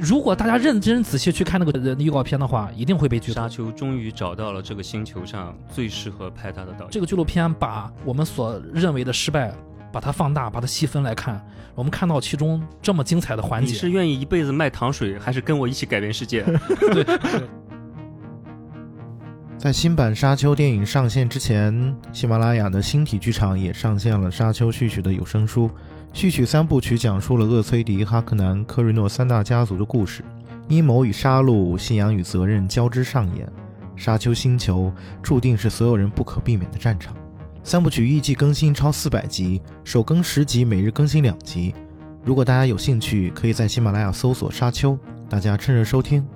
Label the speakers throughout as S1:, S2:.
S1: 如果大家认真仔细去看那个预告片的话，一定会被剧透
S2: 沙。丘终于找到了这个星球上最适合拍他的导演。
S1: 这个纪录片把我们所认为的失败，把它放大，把它细分来看，我们看到其中这么精彩的环节。
S2: 你是愿意一辈子卖糖水，还是跟我一起改变世界？
S1: 对对
S3: 在新版《沙丘》电影上线之前，喜马拉雅的星体剧场也上线了《沙丘》序曲的有声书。序曲三部曲讲述了厄崔迪、哈克南、科瑞诺三大家族的故事，阴谋与杀戮、信仰与责任交织上演。沙丘星球注定是所有人不可避免的战场。三部曲预计更新超四百集，首更十集，每日更新两集。如果大家有兴趣，可以在喜马拉雅搜索《沙丘》，大家趁热收听。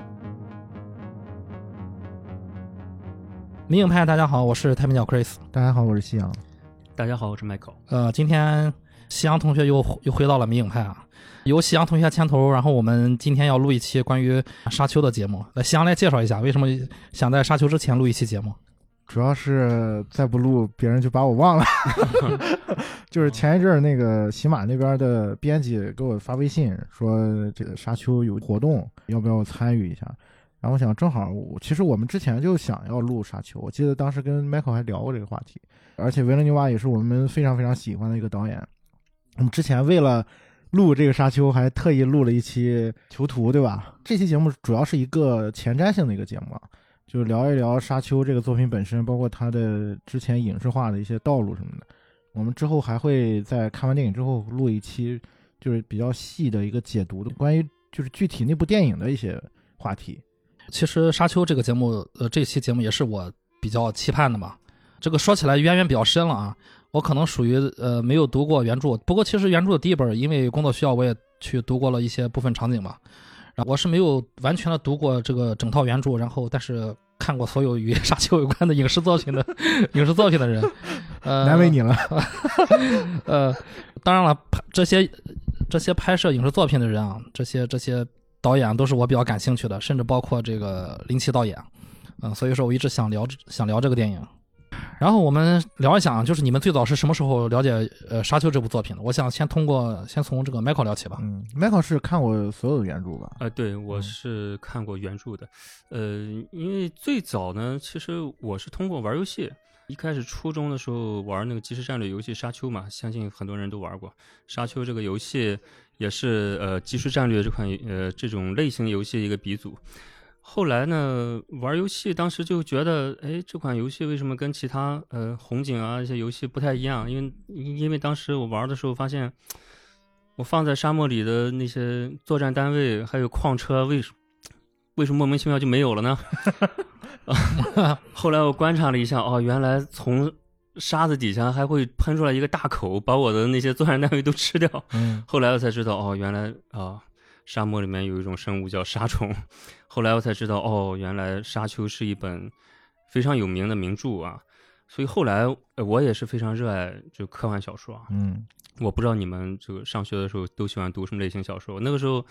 S1: 迷影派，大家好，我是太平鸟 Chris。
S3: 大家好，我是夕阳。
S2: 大家好，我是 Michael。
S1: 呃，今天夕阳同学又又回到了迷影派啊，由夕阳同学牵头，然后我们今天要录一期关于沙丘的节目。来，夕阳来介绍一下，为什么想在沙丘之前录一期节目？
S4: 主要是再不录，别人就把我忘了。就是前一阵儿那个喜马那边的编辑给我发微信说，这个沙丘有活动，要不要参与一下？然后我想，正好其实我们之前就想要录沙丘，我记得当时跟 Michael 还聊过这个话题，而且维伦纽瓦也是我们非常非常喜欢的一个导演。我们之前为了录这个沙丘，还特意录了一期囚徒，对吧？这期节目主要是一个前瞻性的一个节目啊。就是聊一聊《沙丘》这个作品本身，包括它的之前影视化的一些道路什么的。我们之后还会在看完电影之后录一期，就是比较细的一个解读的，关于就是具体那部电影的一些话题。
S1: 其实沙丘这个节目，呃，这期节目也是我比较期盼的嘛。这个说起来渊源比较深了啊，我可能属于呃没有读过原著，不过其实原著的第一本，因为工作需要，我也去读过了一些部分场景嘛。然后我是没有完全的读过这个整套原著，然后但是看过所有与 沙丘有关的影视作品的 影视作品的人，呃，
S4: 难为你了。
S1: 呃，当然了，拍这些这些拍摄影视作品的人啊，这些这些导演都是我比较感兴趣的，甚至包括这个林奇导演，嗯、所以说我一直想聊想聊这个电影。然后我们聊一下啊，就是你们最早是什么时候了解呃《沙丘》这部作品的？我想先通过先从这个 Michael 聊起吧。
S4: 嗯，Michael 是看过所有的原著吧？
S2: 呃、对，我
S4: 嗯
S2: 是看过原著的。呃，因为最早呢，其实我是通过玩游戏。一开始初中的时候玩那个即时战略游戏《沙丘》嘛，相信很多人都玩过。《沙丘》这个游戏也是呃即时战略这款呃这种类型游戏的一个鼻祖。后来呢，玩游戏当时就觉得，哎，这款游戏为什么跟其他呃红警啊一些游戏不太一样？因为因为当时我玩的时候发现，我放在沙漠里的那些作战单位还有矿车，为什为什么莫名其妙就没有了呢？后来我观察了一下，哦，原来从沙子底下还会喷出来一个大口，把我的那些作战单位都吃掉。
S4: 嗯
S2: 后来我才知道，哦，原来啊、沙漠里面有一种生物叫沙虫。后来我才知道，哦，原来《沙丘》是一本非常有名的名著啊。所以后来呃我也是非常热爱就科幻小说啊。
S4: 嗯
S2: 我不知道你们这个上学的时候都喜欢读什么类型小说。那个时候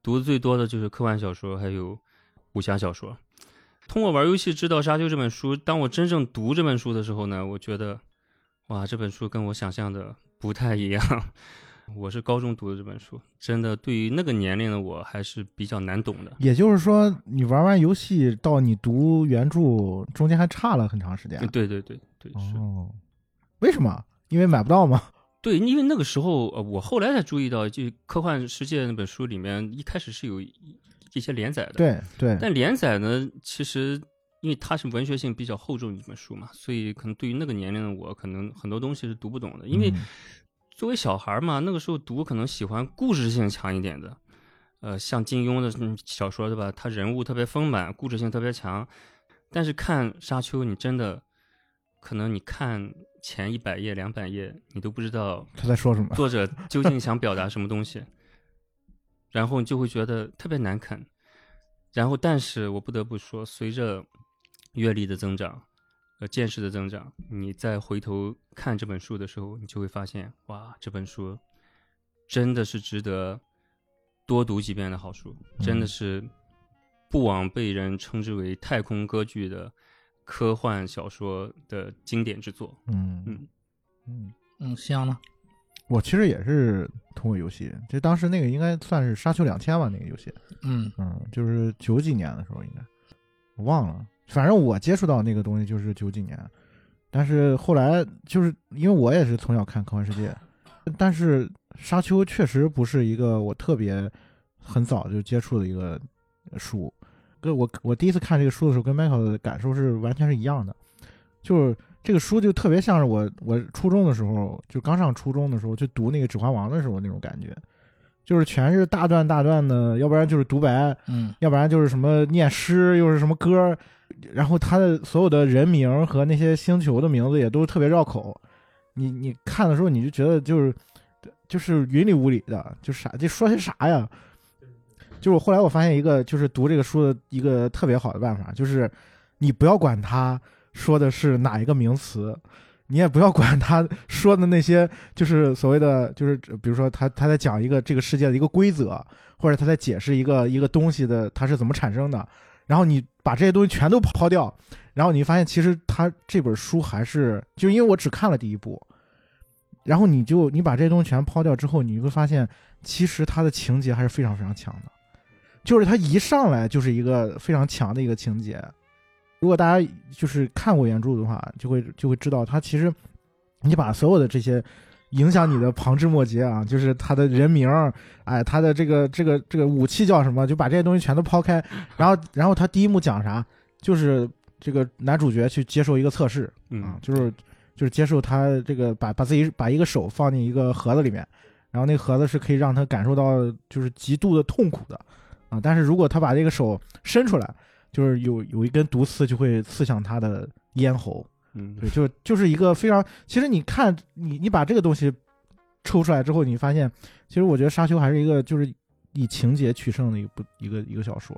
S2: 读的最多的就是科幻小说，还有武侠小说。通过玩游戏知道《沙丘》这本书，当我真正读这本书的时候呢，我觉得，哇，这本书跟我想象的不太一样。我是高中读的这本书，真的对于那个年龄的我还是比较难懂的。
S4: 也就是说，你玩完游戏到你读原著中间还差了很长时间。
S2: 对对对对，是。
S4: 哦，为什么？因为买不到吗？
S2: 对，因为那个时候，呃，我后来才注意到，就《科幻世界》那本书里面，一开始是有一一些连载的。
S4: 对对，
S2: 但连载呢，其实因为它是文学性比较厚重的一本书嘛，所以可能对于那个年龄的我，可能很多东西是读不懂的。因为
S4: 嗯
S2: 作为小孩嘛，那个时候读可能喜欢故事性强一点的，呃，像金庸的嗯小说对吧？他人物特别丰满，故事性特别强。但是看《沙丘》，你真的可能你看前一百页、两百页，你都不知道
S4: 他在说什么？
S2: 作者究竟想表达什么东西，然后你就会觉得特别难啃。然后，但是我不得不说，随着阅历的增长，呃，见识的增长，你再回头看这本书的时候，你就会发现，哇，这本书真的是值得多读几遍的好书，真的
S4: 嗯
S2: 是不枉被人称之为太空歌剧的科幻小说的经典之作。
S4: 嗯。
S2: 嗯。
S4: 嗯，
S1: 嗯，夕阳呢？
S4: 我其实也是通过游戏，就当时那个应该算是《沙丘两千》吧，那个游戏，
S1: 嗯。
S4: 嗯，就是九几年的时候应该，我忘了，反正我接触到那个东西就是九几年，但是后来就是因为我也是从小看科幻世界，但是沙丘确实不是一个我特别很早就接触的一个书，跟我我第一次看这个书的时候，跟 Michael 的感受是完全是一样的，就是这个书就特别像是我我初中的时候，就刚上初中的时候就读那个《指环王》的时候那种感觉，就是全是大段大段的，要不然就是独白，
S1: 嗯
S4: 要不然就是什么念诗，又是什么歌，然后他的所有的人名和那些星球的名字也都特别绕口。你你看的时候，你就觉得就是就是云里雾里的，就啥这说些啥呀？就是我后来我发现一个，就是读这个书的一个特别好的办法，就是你不要管他说的是哪一个名词，你也不要管他说的那些，就是所谓的，就是比如说他他在讲一个这个世界的一个规则，或者他在解释一个一个东西的它是怎么产生的，然后你把这些东西全都抛掉，然后你发现其实他这本书还是就因为我只看了第一部，然后你就你把这些东西全抛掉之后，你会发现其实它的情节还是非常非常强的，就是它一上来就是一个非常强的一个情节。如果大家就是看过原著的话，就会就会知道，他其实你把所有的这些影响你的旁枝末节啊，就是他的人名儿，哎，他的这个这个这个武器叫什么，就把这些东西全都抛开，然后然后他第一幕讲啥，就是这个男主角去接受一个测试，啊
S2: 嗯，，
S4: 就是就是接受他这个把把自己把一个手放进一个盒子里面，然后那个盒子是可以让他感受到就是极度的痛苦的啊，但是如果他把这个手伸出来，就是有有一根毒刺就会刺向他的咽喉，
S2: 嗯，
S4: 对，就就是一个非常，其实你看你你把这个东西抽出来之后，你发现其实我觉得《沙丘》还是一个就是以情节取胜的一部一个一个小说，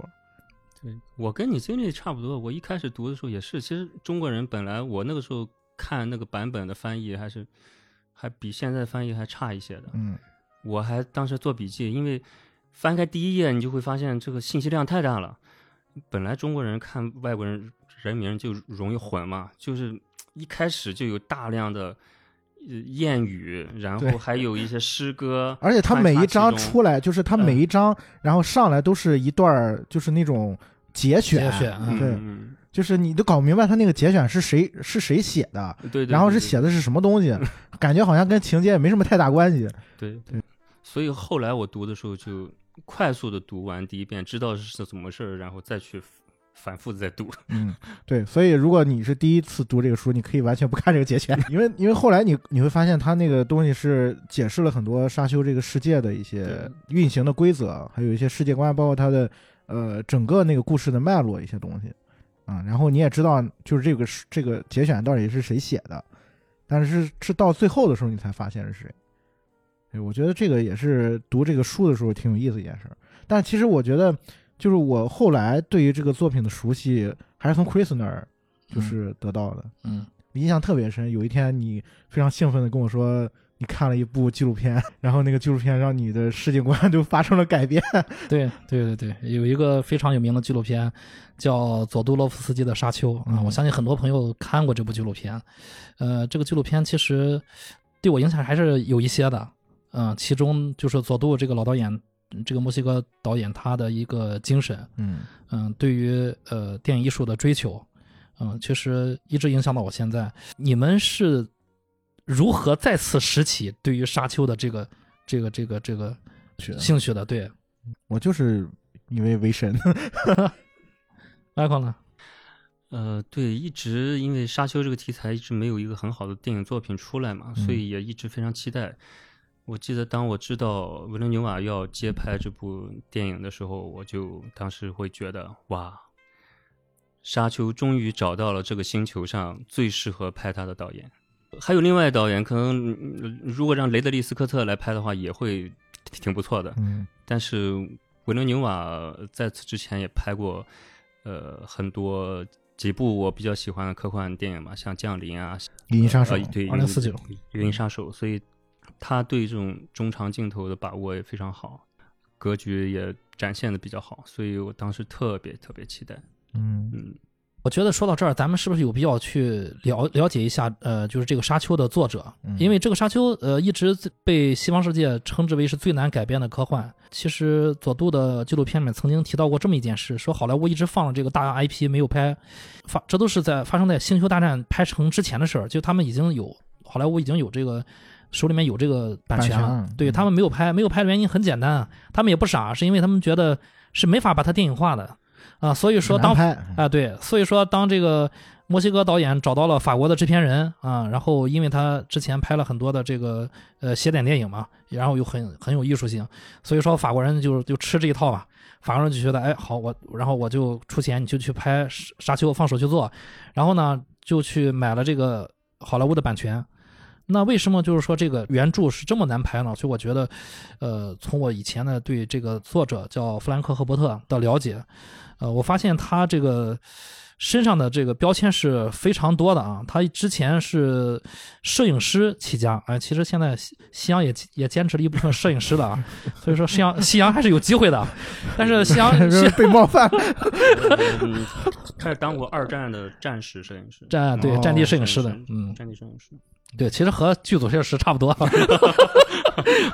S2: 对我跟你经历差不多。我一开始读的时候也是，其实中国人本来我那个时候看那个版本的翻译还是还比现在翻译还差一些的。
S4: 嗯
S2: 我还当时做笔记，因为翻开第一页，你就会发现这个信息量太大了。本来中国人看外国人人名就容易混嘛，就是一开始就有大量的呃谚语，然后还有一些诗歌，
S4: 而且他每一章出来，就是他每一章，然后上来都是一段儿，就是那种节选，
S1: 节选嗯
S4: 对，
S2: 嗯
S4: 就是你都搞不明白他那个节选是谁是谁写的，
S2: 嗯对对，
S4: 然后是写的是什么东西，感觉好像跟情节也没什么太大关系。
S2: 对
S4: 对
S2: 对，所以后来我读的时候就快速的读完第一遍，知道是怎么回事儿，然后再去反复的再读。
S4: 嗯，对，所以如果你是第一次读这个书，你可以完全不看这个节选，因为因为后来你你会发现，它那个东西是解释了很多沙丘这个世界的一些运行的规则，还有一些世界观，包括它的呃整个那个故事的脉络一些东西啊。然后你也知道，就是这个是这个节选到底是谁写的，但是是是到最后的时候你才发现是谁。对，我觉得这个也是读这个书的时候挺有意思一件事儿。但其实我觉得，就是我后来对于这个作品的熟悉，还是从 Chris 那儿就是得到的，
S1: 嗯
S4: 印象特别深。有一天你非常兴奋的跟我说，你看了一部纪录片，然后那个纪录片让你的世界观就发生了改变。
S1: 对对对对，有一个非常有名的纪录片叫佐杜洛夫斯基的《沙丘》啊，
S4: 嗯
S1: 我相信很多朋友看过这部纪录片。呃，这个纪录片其实对我影响还是有一些的。嗯、其中就是佐杜这个老导演，这个墨西哥导演他的一个精神，
S4: 嗯
S1: 嗯、对于呃电影艺术的追求，嗯、确实一直影响到我现在。你们是如何再次拾起对于沙丘的这个这个这个这个兴趣的？对
S4: 我就是以为为神。
S1: Michael 呢？
S2: 呃，对，一直因为沙丘这个题材一直没有一个很好的电影作品出来嘛，所以也一直非常期待。我记得当我知道维伦纽瓦要接拍这部电影的时候，我就当时会觉得哇，沙丘终于找到了这个星球上最适合拍他的导演。还有另外导演，可能嗯如果让雷德利·斯科特来拍的话，也会挺不错的。
S4: 嗯
S2: 但是维伦纽瓦在此之前也拍过，呃，很多几部我比较喜欢的科幻电影嘛，像《降临》啊，
S4: 银翼杀手
S2: 呃、对
S1: ，2049《
S2: 银翼杀手》，所以他对这种中长镜头的把握也非常好，格局也展现的比较好，所以我当时特别特别期待。
S4: 嗯，
S2: 嗯，
S1: 我觉得说到这儿，咱们是不是有必要去了了解一下，呃，就是这个《沙丘》的作者，
S4: 嗯
S1: 因为这个《沙丘》呃一直被西方世界称之为是最难改编的科幻。其实佐杜的纪录片里面曾经提到过这么一件事，说好莱坞一直放了这个大 IP 没有拍，发这都是在发生在《星球大战》拍成之前的事儿，就他们已经有好莱坞已经有这个手里面有这个版权对他们没有拍，没有拍的原因很简单，他们也不傻，是因为他们觉得是没法把它电影化的。啊，所以说当啊，对，所以说当这个墨西哥导演找到了法国的制片人啊，然后因为他之前拍了很多的这个呃邪典电影嘛，然后又很很有艺术性，所以说法国人就就吃这一套吧。法国人就觉得，哎，好，我然后我就出钱，你就去拍沙沙丘，放手去做，然后呢就去买了这个好莱坞的版权。那为什么就是说这个原著是这么难拍呢？所以我觉得，呃，从我以前呢对这个作者叫弗兰克·赫伯特的了解，呃，我发现他这个身上的这个标签是非常多的啊。他之前是摄影师起家，哎，其实现在西西洋也也坚持了一部分摄影师的啊，所以说西洋 西洋还是有机会的。但是西洋西
S4: 被冒犯。
S2: 嗯，开始当过二战的战时摄影师，
S1: 战对
S4: 哦
S1: 战地摄影师的，嗯，
S2: 战地摄影师。
S1: 对，其实和剧组摄影师差不多，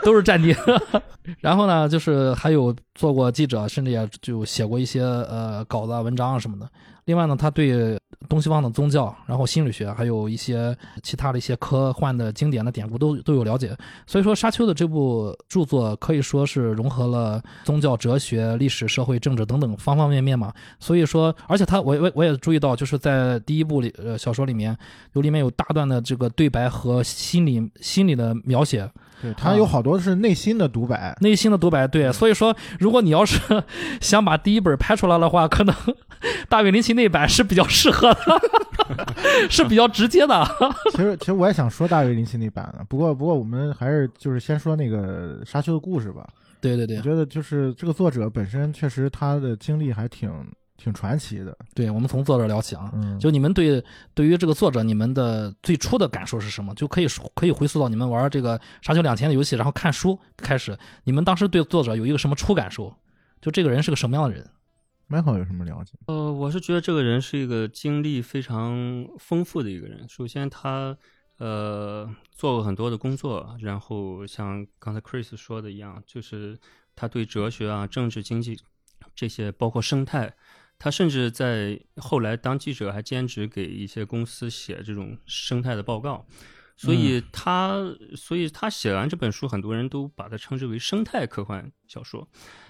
S1: 都是战地。然后呢，就是还有做过记者，甚至也就写过一些呃稿子、文章啊什么的。另外呢，他对东西方的宗教，然后心理学，还有一些其他的一些科幻的经典的典故都都有了解。所以说，沙丘的这部著作可以说是融合了宗教、哲学、历史、社会、政治等等方方面面嘛。所以说，而且他我我我也注意到，就是在第一部里呃小说里面，有里面有大段的这个对白和心理心理的描写，
S4: 对他有好多是内心的独白，
S1: 内心的独白。对，所以说，如果你要是 想把第一本拍出来的话，可能 大卫林奇那版是比较适合的，是比较直接的。
S4: 其实其实我也想说大卫林奇那版的，不过不过我们还是就是先说那个沙丘的故事吧。
S1: 对对对
S4: 我觉得就是这个作者本身确实他的经历还挺挺传奇的。
S1: 对，我们从作者聊起啊。
S4: 嗯，
S1: 就你们对对于这个作者，你们的最初的感受是什么？就可以说可以回溯到你们玩这个《沙丘两千》的游戏，然后看书开始，你们当时对作者有一个什么初感受？就这个人是个什么样的人
S4: ？Michael 有什么了解？
S2: 呃，我是觉得这个人是一个经历非常丰富的一个人。首先他，呃做过很多的工作，然后像刚才 Chris 说的一样，就是他对哲学啊、政治、经济这些，包括生态，他甚至在后来当记者还兼职给一些公司写这种生态的报告。所以他，所以他写完这本书，很多人都把它称之为生态科幻小说。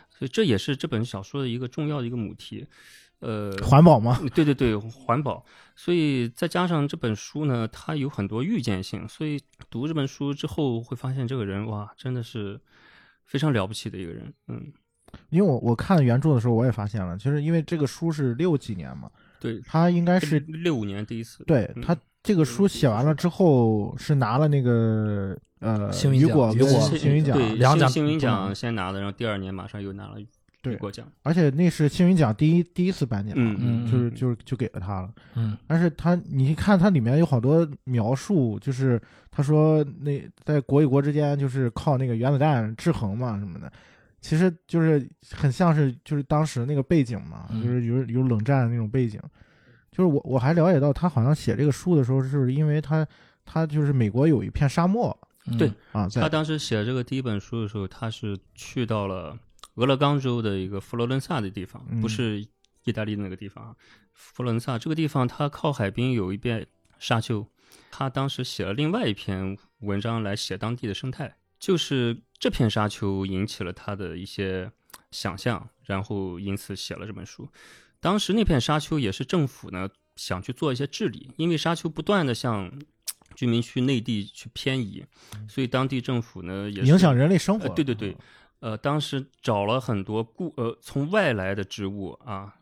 S2: 所以这也是这本小说的一个重要的一个母题，呃，
S4: 环保吗？
S2: 对对对，环保。所以再加上这本书呢，它有很多预见性，所以读这本书之后会发现这个人哇，真的是非常了不起的一个人。嗯，
S4: 因为我我看原著的时候，我也发现了，其实因为这个书是六几年嘛，
S2: 对，
S4: 他应该是
S2: 六五年第一次。嗯
S4: 对他这个书写完了之后是拿了那个呃
S1: 星云奖
S4: 雨果雨果
S1: 星
S4: 星云奖，
S2: 对，
S1: 两奖
S2: 星星云
S4: 嗯
S2: 奖先拿的，然后第二年马上又拿了
S4: 对
S2: 雨果奖。
S4: 而且那是星云奖第一第一次颁奖，
S2: 嗯
S1: 嗯
S4: 就是就是就给了他了。
S1: 嗯
S4: 但是他你看它里面有好多描述，就是他说那在国与国之间就是靠那个原子弹制衡嘛什么的，其实就是很像是就是当时那个背景嘛，
S1: 嗯
S4: 就是有有冷战的那种背景。就是我我还了解到他好像写这个书的时候，是因为他他就是美国有一片沙漠
S1: 嗯
S2: 对
S4: 啊，
S2: 他当时写这个第一本书的时候，他是去到了俄勒冈州的一个佛罗伦萨的地方，
S4: 嗯
S2: 不是意大利的那个地方啊。佛罗伦萨这个地方，它靠海滨有一片沙丘。他当时写了另外一篇文章来写当地的生态，就是这片沙丘引起了他的一些想象，然后因此写了这本书。当时那片沙丘也是政府呢想去做一些治理，因为沙丘不断的向居民区内地去偏移，所以当地政府呢也
S4: 影响人类生活。
S2: 呃对对对，呃，当时找了很多固呃从外来的植物啊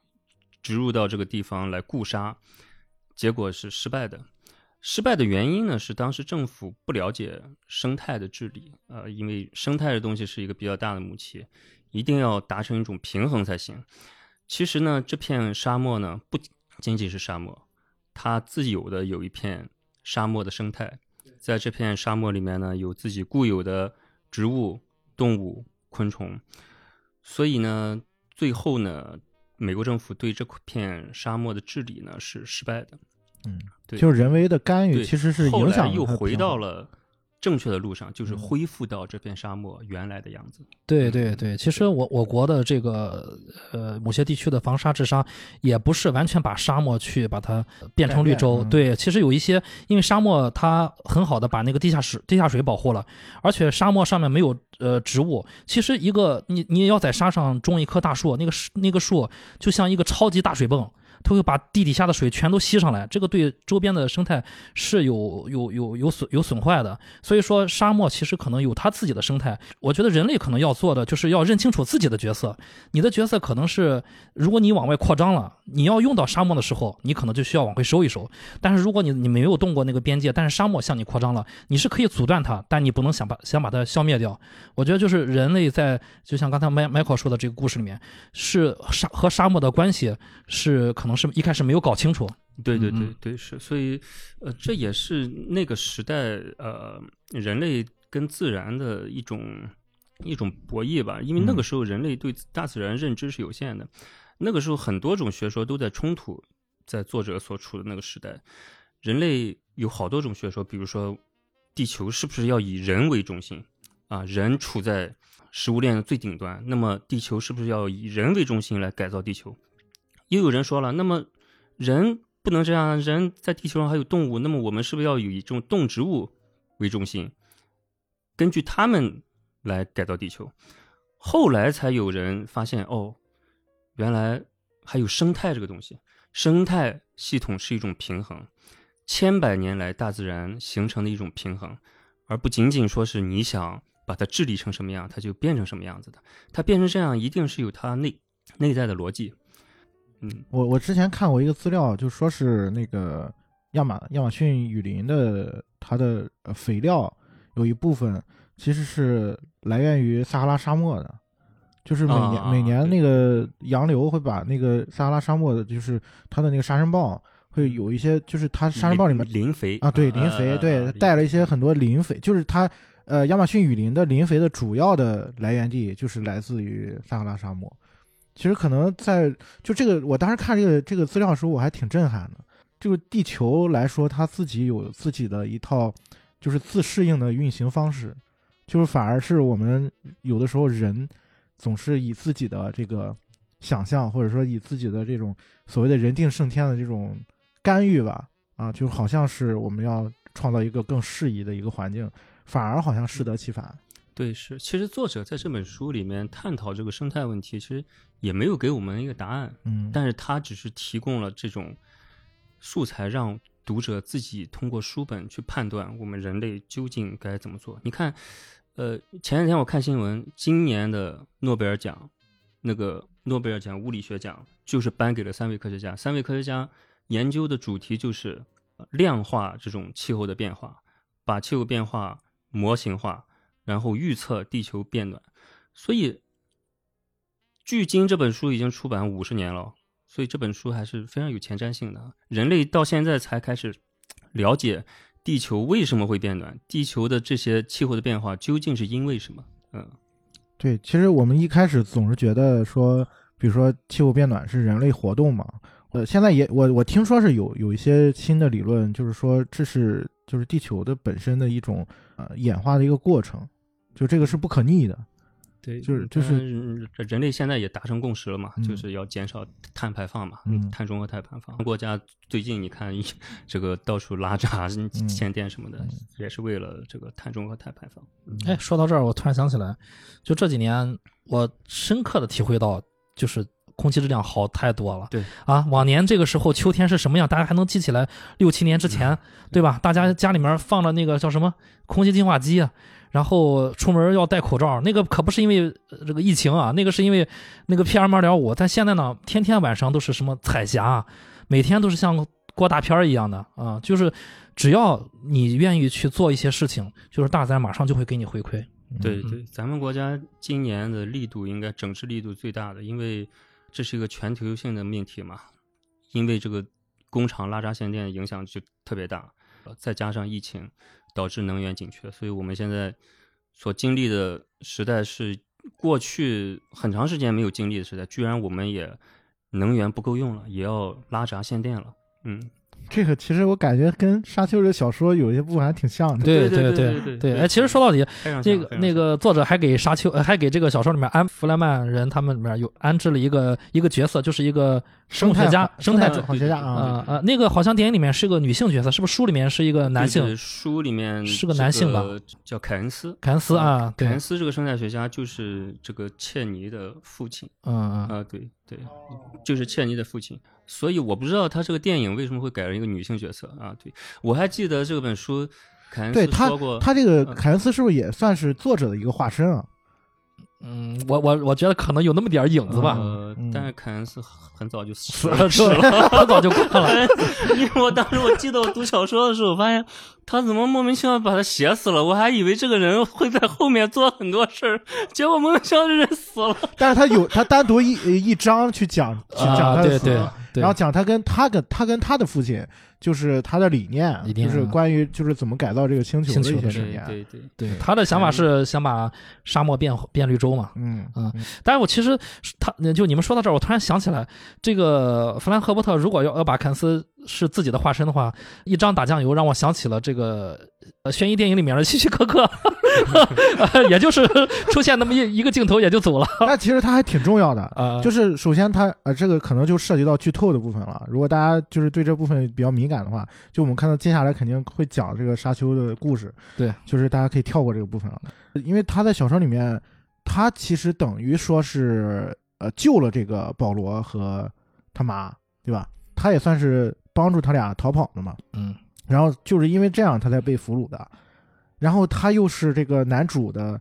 S2: 植入到这个地方来固沙，结果是失败的。失败的原因呢是当时政府不了解生态的治理，呃，因为生态的东西是一个比较大的母题，一定要达成一种平衡才行。其实呢，这片沙漠呢不仅仅是沙漠，它自有的有一片沙漠的生态，在这片沙漠里面呢有自己固有的植物、动物、昆虫，所以呢，最后呢，美国政府对这片沙漠的治理呢是失败的。
S4: 嗯，
S2: 对
S4: 就是人为的干预其实是影响
S2: 又回到了正确的路上，就是
S4: 嗯
S2: 恢复到这片沙漠原来的样子。
S1: 对对对，其实我我国的这个呃某些地区的防沙治沙，也不是完全把沙漠去把它变成绿洲。
S4: 嗯
S1: 对，其实有一些，因为沙漠它很好的把那个地下水地下水保护了，而且沙漠上面没有呃植物。其实一个你你要在沙上种一棵大树，那个树那个树就像一个超级大水泵。它会把地底下的水全都吸上来，这个对周边的生态是有有有有损有损坏的。所以说，沙漠其实可能有它自己的生态。我觉得人类可能要做的就是要认清楚自己的角色。你的角色可能是，如果你往外扩张了，你要用到沙漠的时候，你可能就需要往回收一收。但是如果你你没有动过那个边界，但是沙漠向你扩张了，你是可以阻断它，但你不能想把想把它消灭掉。我觉得就是人类在，就像刚才麦 Michael 说的这个故事里面，是沙和沙漠的关系是可能是一开始没有搞清楚。
S2: 对对对对，是，所以，呃，这也是那个时代，呃，人类跟自然的一种一种博弈吧。因为那个
S4: 嗯
S2: 时候人类对大自然认知是有限的，那个时候很多种学说都在冲突，在作者所处的那个时代，人类有好多种学说，比如说，地球是不是要以人为中心啊？人处在食物链的最顶端，那么地球是不是要以人为中心来改造地球？又有人说了，那么人不能这样，人在地球上还有动物，那么我们是不是要以这种动植物为中心，根据它们来改造地球？后来才有人发现，哦，原来还有生态这个东西，生态系统是一种平衡，千百年来大自然形成的一种平衡，而不仅仅说是你想把它治理成什么样，它就变成什么样子的。它变成这样，一定是有它内内在的逻辑。嗯，
S4: 我我之前看过一个资料，就说是那个亚马亚马逊雨林的它的呃肥料有一部分其实是来源于撒哈拉沙漠的，就是每年、
S2: 啊
S4: 每年那个洋流会把那个撒哈拉沙漠的，就是它的那个沙尘暴会有一些，就是它沙尘暴里面
S2: 磷肥
S4: 啊，对，磷肥，对，带了一些很多磷肥，就是它，呃，亚马逊雨林的磷肥的主要的来源地就是来自于撒哈拉沙漠。其实可能在就这个，我当时看这个这个资料的时候，我还挺震撼的。就是地球来说，它自己有自己的一套就是自适应的运行方式，就是反而是我们有的时候人总是以自己的这个想象，或者说以自己的这种所谓的人定胜天的这种干预吧，啊，就好像是我们要创造一个更适宜的一个环境，反而好像适得其反。
S2: 对，是，其实作者在这本书里面探讨这个生态问题，其实也没有给我们一个答案，
S4: 嗯，
S2: 但是他只是提供了这种素材，让读者自己通过书本去判断我们人类究竟该怎么做。你看，呃，前两天我看新闻，今年的诺贝尔奖，那个诺贝尔奖物理学奖就是颁给了三位科学家，三位科学家研究的主题就是呃量化这种气候的变化，把气候变化模型化。然后预测地球变暖，所以距今这本书已经出版五十年了，所以这本书还是非常有前瞻性的。人类到现在才开始了解地球为什么会变暖，地球的这些气候的变化究竟是因为什么？嗯，
S4: 对，其实我们一开始总是觉得说，比如说气候变暖是人类活动嘛，呃，现在也我我听说是有有一些新的理论，就是说这是就是地球的本身的一种呃演化的一个过程。就这个是不可逆的，
S2: 对，
S4: 就是就是
S2: 人人类现在也达成共识了嘛，
S4: 嗯
S2: 就是要减少碳排放嘛，
S4: 嗯
S2: 碳中和碳排放。国家最近你看这个到处拉闸、限电什么的，
S4: 嗯
S2: 也是为了这个碳中和碳排放。
S1: 哎，说到这儿，我突然想起来，就这几年我深刻的体会到，就是空气质量好太多了。
S2: 对
S1: 啊，往年这个时候秋天是什么样，大家还能记起来，六七年之前，对吧？大家家里面放了那个叫什么空气净化机啊。然后出门要戴口罩，那个可不是因为这个疫情啊，那个是因为那个 PM 二点五。但现在呢，天天晚上都是什么彩霞，每天都是像过大片儿一样的啊，就是只要你愿意去做一些事情，就是大自然马上就会给你回馈。
S2: 对对，咱们国家今年的力度应该整治力度最大的，因为这是一个全球性的命题嘛，因为这个工厂拉闸限电影响就特别大，再加上疫情。导致能源紧缺，所以我们现在所经历的时代是过去很长时间没有经历的时代，居然我们也能源不够用了，也要拉闸限电了。嗯，
S4: 这个其实我感觉跟沙丘这小说有些部分还挺像的。
S1: 对
S2: 对对
S1: 对
S2: 对对
S1: 哎，其实说到底，这个那个作者还给沙丘，呃还给这个小说里面安弗莱曼人他们里面有安置了一个一个角色，就是一个生物学家，生态
S4: 生态好学家啊，
S1: 啊啊，那个好像电影里面是个女性角色，是不是书里面是一个男性
S2: 对对？书里面
S1: 是个男性吧
S2: 叫凯恩斯。
S1: 凯恩斯啊，
S2: 凯恩，斯这个生态学家就是这个切尼的父亲
S1: 嗯
S2: 啊、
S1: 嗯，
S2: 对对，就是切尼的父亲。所以我不知道他这个电影为什么会改成一个女性角色啊？对我还记得这本书，凯恩斯
S4: 他
S2: 说过，
S4: 他这个
S2: 嗯
S4: 凯恩斯是不是也算是作者的一个化身啊？
S1: 嗯，我我我觉得可能有那么点儿影子吧，
S2: 但是凯恩是很早就死
S1: 死
S2: 了。
S1: 死了，很早就挂了。
S2: 因为我当时我记得我读小说的时候，我发现他怎么莫名其妙把他写死了，我还以为这个人会在后面做很多事儿，结果莫名其妙这人死了。
S4: 但是他有他单独一一章去讲去讲
S1: 啊，
S4: 他的
S1: 对对，
S4: 然后讲他跟他跟他跟他的父亲，就是他的理念，就是关于就是怎么改造这个星球的
S1: 星球的
S4: 一些理念。
S2: 对对对，
S1: 他的想法是想把沙漠变变绿洲嘛。
S4: 嗯
S1: 嗯。但是我其实他就你们说到这儿，我突然想起来，这个弗兰赫伯特如果要要把肯斯是自己的化身的话，一张打酱油让我想起了这个呃悬疑电影里面的希区柯克，呃也就是出现那么一一个镜头也就走了
S4: 那其实他还挺重要的。
S1: 啊，
S4: 就是首先他呃，这个可能就涉及到剧透的部分了。如果大家就是对这部分比较敏感的话，就我们看到接下来肯定会讲这个沙丘的故事。
S1: 对，
S4: 就是大家可以跳过这个部分了，因为他在小说里面，他其实等于说是呃救了这个保罗和他妈，对吧？他也算是帮助他俩逃跑的嘛。
S1: 嗯
S4: 然后就是因为这样，他才被俘虏的。然后他又是这个男主的，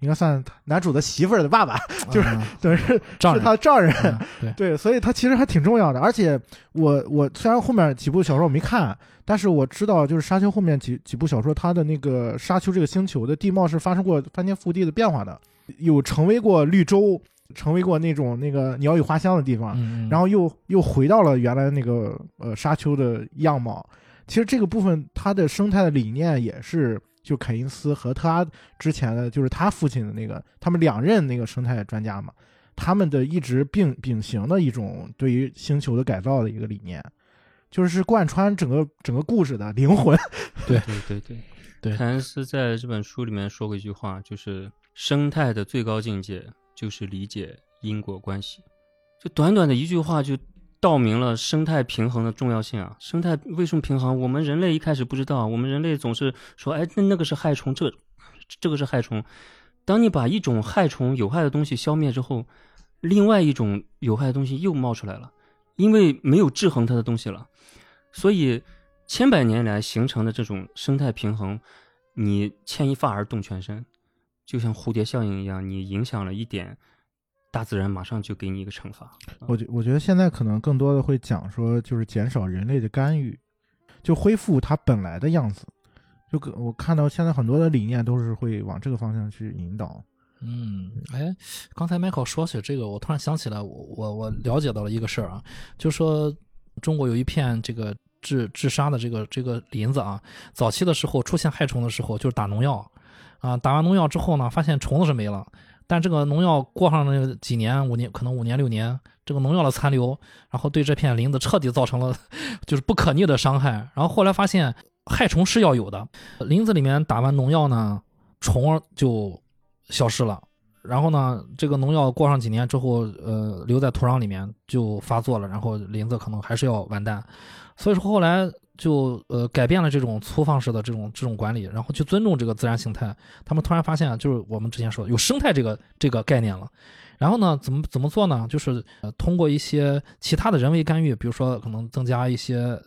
S4: 应该算男主的媳妇儿的爸爸，就是
S1: 嗯
S4: 等于是是他的丈人。
S1: 嗯对
S4: 对，所以他其实还挺重要的。而且我我虽然后面几部小说我没看，但是我知道就是沙丘后面几几部小说，它的那个沙丘这个星球的地貌是发生过翻天覆地的变化的，有成为过绿洲，成为过那种那个鸟语花香的地方，
S1: 嗯，
S4: 然后又又回到了原来那个呃沙丘的样貌。其实这个部分它的生态的理念也是，就凯因斯和他之前的就是他父亲的那个，他们两任那个生态专家嘛，他们的一直并秉行的一种对于星球的改造的一个理念，就是贯穿整个整个故事的灵魂。
S2: 对对对
S1: 对
S2: 凯恩斯在这本书里面说过一句话，就是生态的最高境界就是理解因果关系。就短短的一句话就道明了生态平衡的重要性啊！生态为什么平衡？我们人类一开始不知道，我们人类总是说，哎，那那个是害虫，这这个是害虫。当你把一种害虫有害的东西消灭之后，另外一种有害的东西又冒出来了，因为没有制衡它的东西了，所以千百年来形成的这种生态平衡，你牵一发而动全身，就像蝴蝶效应一样，你影响了一点，大自然马上就给你一个惩罚。
S4: 我觉我觉得现在可能更多的会讲说，就是减少人类的干预，就恢复它本来的样子。就可我看到现在很多的理念都是会往这个方向去引导。
S1: 嗯，哎，刚才 Michael 说起这个，我突然想起来，我我我了解到了一个事儿啊，就说中国有一片这个治治沙的这个这个林子啊，早期的时候出现害虫的时候，就是打农药啊，打完农药之后呢，发现虫子是没了，但这个农药过上了几年，五年可能五年六年，这个农药的残留，然后对这片林子彻底造成了 就是不可逆的伤害。然后后来发现害虫是要有的，林子里面打完农药呢，虫就消失了。然后呢，这个农药过上几年之后，呃，留在土壤里面就发作了，然后林子可能还是要完蛋。所以说后来就呃改变了这种粗放式的这种这种管理，然后去尊重这个自然形态。他们突然发现，就是我们之前说的有生态这个这个概念了。然后呢，怎么怎么做呢？就是呃通过一些其他的人为干预，比如说可能增加一些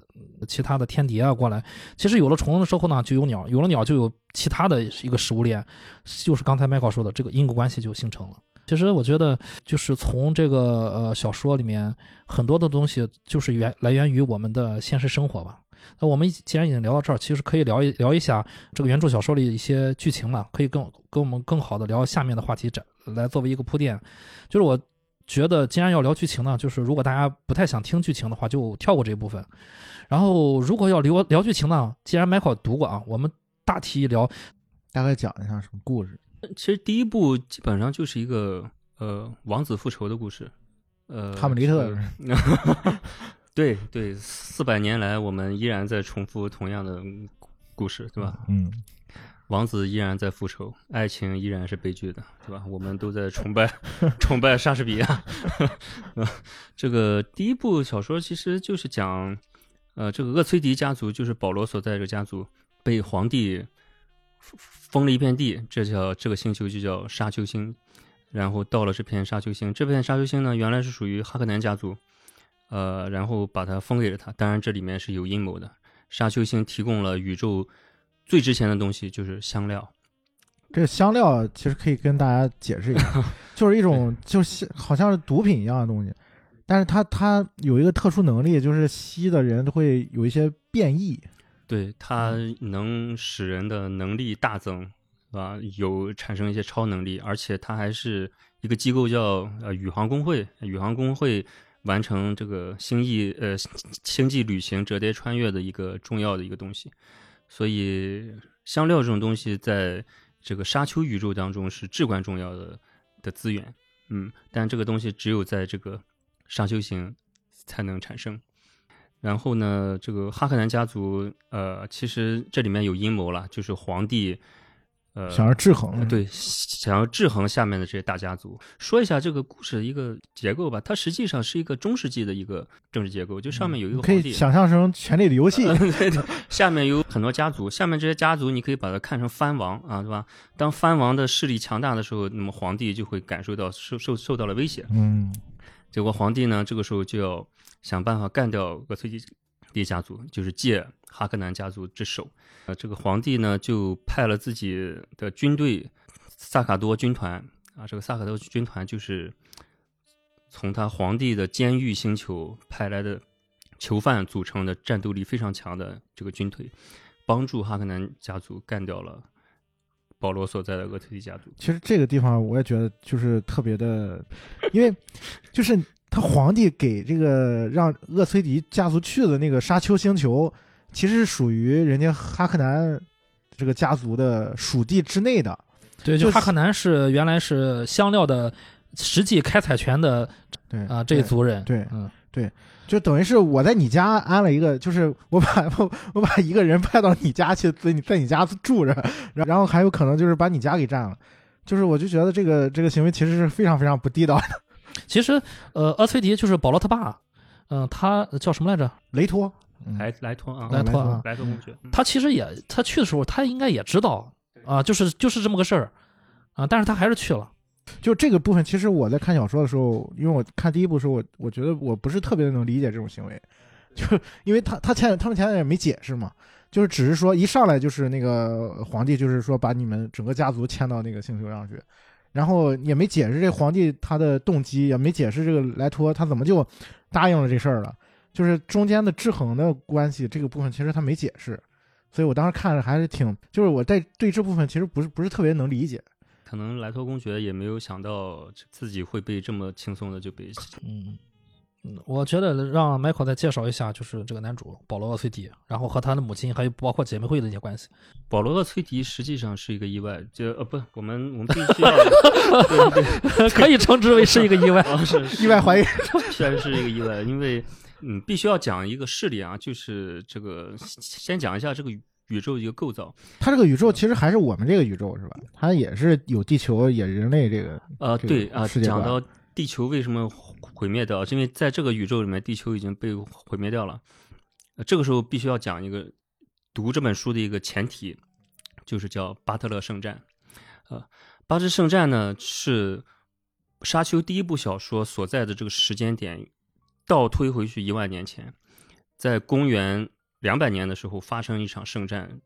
S1: 其他的天敌啊过来。其实有了虫子之后呢，就有鸟，有了鸟就有其他的一个食物链，就是刚才麦考说的这个因果关系就形成了。其实我觉得，就是从这个呃小说里面很多的东西，就是源来源于我们的现实生活吧。那我们既然已经聊到这儿，其实可以聊一聊一下这个原著小说里一些剧情嘛，可以更跟我们更好的聊下面的话题，展来作为一个铺垫。就是我觉得，既然要聊剧情呢，就是如果大家不太想听剧情的话，就跳过这一部分。然后如果要聊聊剧情呢，既然 Michael 读过啊，我们大体一聊，
S4: 大概讲一下什么故事？
S2: 其实第一部基本上就是一个呃王子复仇的故事，呃，
S4: 哈姆雷特
S2: 这个 对对，四百年来我们依然在重复同样的故事，对吧？
S4: 嗯，
S2: 王子依然在复仇，爱情依然是悲剧的，对吧？我们都在崇拜 崇拜莎士比亚。呃这个第一部小说其实就是讲，呃，这个厄崔迪家族就是保罗所在这个家族被皇帝封封了一片地，这叫这个星球就叫沙丘星。然后到了这片沙丘星，这片沙丘星呢原来是属于哈克南家族，呃，然后把它封给了他。当然这里面是有阴谋的。沙丘星提供了宇宙最值钱的东西，就是香料。
S4: 这个香料其实可以跟大家解释一下，就是一种就是好像是毒品一样的东西，但是它它有一个特殊能力，就是吸的人都会有一些变异。
S2: 对，它能使人的能力大增，是吧？有产生一些超能力，而且它还是一个机构叫呃宇航工会，宇航工会完成这个星际呃星际旅行折叠穿越的一个重要的一个东西。所以香料这种东西在这个沙丘宇宙当中是至关重要的的资源，嗯，但这个东西只有在这个沙丘星才能产生。然后呢，这个哈克南家族，呃，其实这里面有阴谋了，就是皇帝，呃，
S4: 想要制衡，
S2: 对，想要制衡下面的这些大家族。说一下这个故事的一个结构吧，它实际上是一个中世纪的一个政治结构，就上面有一个
S4: 可以
S2: 皇帝，
S4: 想象成《权力的游戏 》
S2: 对对，下面有很多家族，下面这些家族你可以把它看成藩王啊，对吧？当藩王的势力强大的时候，那么皇帝就会感受到受受受到了威胁。
S4: 嗯，
S2: 结果皇帝呢，这个时候就要想办法干掉厄崔帝家族，就是借哈克南家族之手。呃，这个皇帝呢，就派了自己的军队萨卡多军团啊，这个萨卡多军团就是从他皇帝的监狱星球派来的囚犯组成的，战斗力非常强的这个军队，帮助哈克南家族干掉了保罗所在的厄崔迪家族。
S4: 其实这个地方我也觉得就是特别的，因为就是他皇帝给这个让厄崔迪家族去的那个沙丘星球，其实是属于人家哈克南这个家族的属地之内的。
S1: 对，
S4: 就
S1: 就是哈克南是原来是香料的实际开采权的
S4: 对
S1: 啊、这一族人。
S4: 对
S1: 嗯，对
S4: 就等于是我在你家安了一个，就是我把 我我把一个人派到你家去，在你在你家住着，然然后还有可能就是把你家给占了，就是我就觉得这个这个行为其实是非常非常不地道的。
S1: 其实呃，阿崔迪就是保罗他爸，嗯、他叫什么来着？
S4: 雷托，嗯。
S2: 莱莱托啊，
S1: 莱托啊。
S2: 莱托公爵，嗯。
S1: 他其实也他去的时候，他应该也知道啊，就是就是这么个事儿啊，但是他还是去了。
S4: 就这个部分，其实我在看小说的时候，因为我看第一部的时候，我我觉得我不是特别能理解这种行为，就因为他他前他们前面也没解释嘛，就是只是说一上来就是那个皇帝，就是说把你们整个家族迁到那个星球上去，然后也没解释这皇帝他的动机，也没解释这个莱托他怎么就答应了这事儿了，就是中间的制衡的关系这个部分其实他没解释，所以我当时看着还是挺，就是我在对这部分其实不是不是特别能理解。
S2: 可能莱托公爵也没有想到自己会被这么轻松的就被
S1: 嗯，嗯我觉得让 Michael 再介绍一下，就是这个男主保罗厄崔迪，然后和他的母亲还有包括姐妹会的一些关系。
S2: 保罗厄崔迪实际上是一个意外，就呃不，我们我们必须要
S1: 可以称之为是一个意外。
S2: 啊是是
S4: 意外怀孕，
S2: 确实是一个意外，因为嗯必须要讲一个事例啊，就是这个先讲一下这个宇宙一个构造，
S4: 它这个宇宙其实还是我们这个宇宙是吧？它也是有地球，也人类这个。
S2: 呃，对啊，讲到地球为什么毁灭掉，是因为在这个宇宙里面，地球已经被毁灭掉了。呃这个时候必须要讲一个读这本书的一个前提，就是叫巴特勒圣战。呃，巴特勒圣战呢是沙丘第一部小说所在的这个时间点，倒推回去一万年前，在公元两百年的时候发生一场圣战。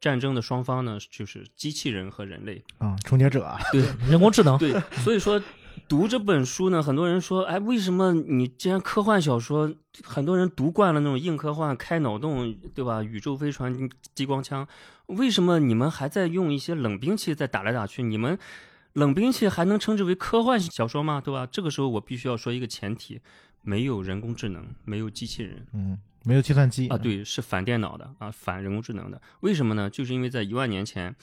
S2: 战争的双方呢，就是机器人和人类。
S4: 啊，终结者啊，
S2: 对，
S1: 人工智能，
S2: 对，所以说读这本书呢，很多人说，哎，为什么你既然科幻小说，很多人读惯了那种硬科幻、开脑洞，对吧？宇宙飞船、激光枪，为什么你们还在用一些冷兵器在打来打去？你们冷兵器还能称之为科幻小说吗？对吧？这个时候我必须要说一个前提，没有人工智能，没有机器人，
S4: 嗯，没有计算机
S2: 啊，，对，是反电脑的啊，反人工智能的。为什么呢？就是因为在一万年前，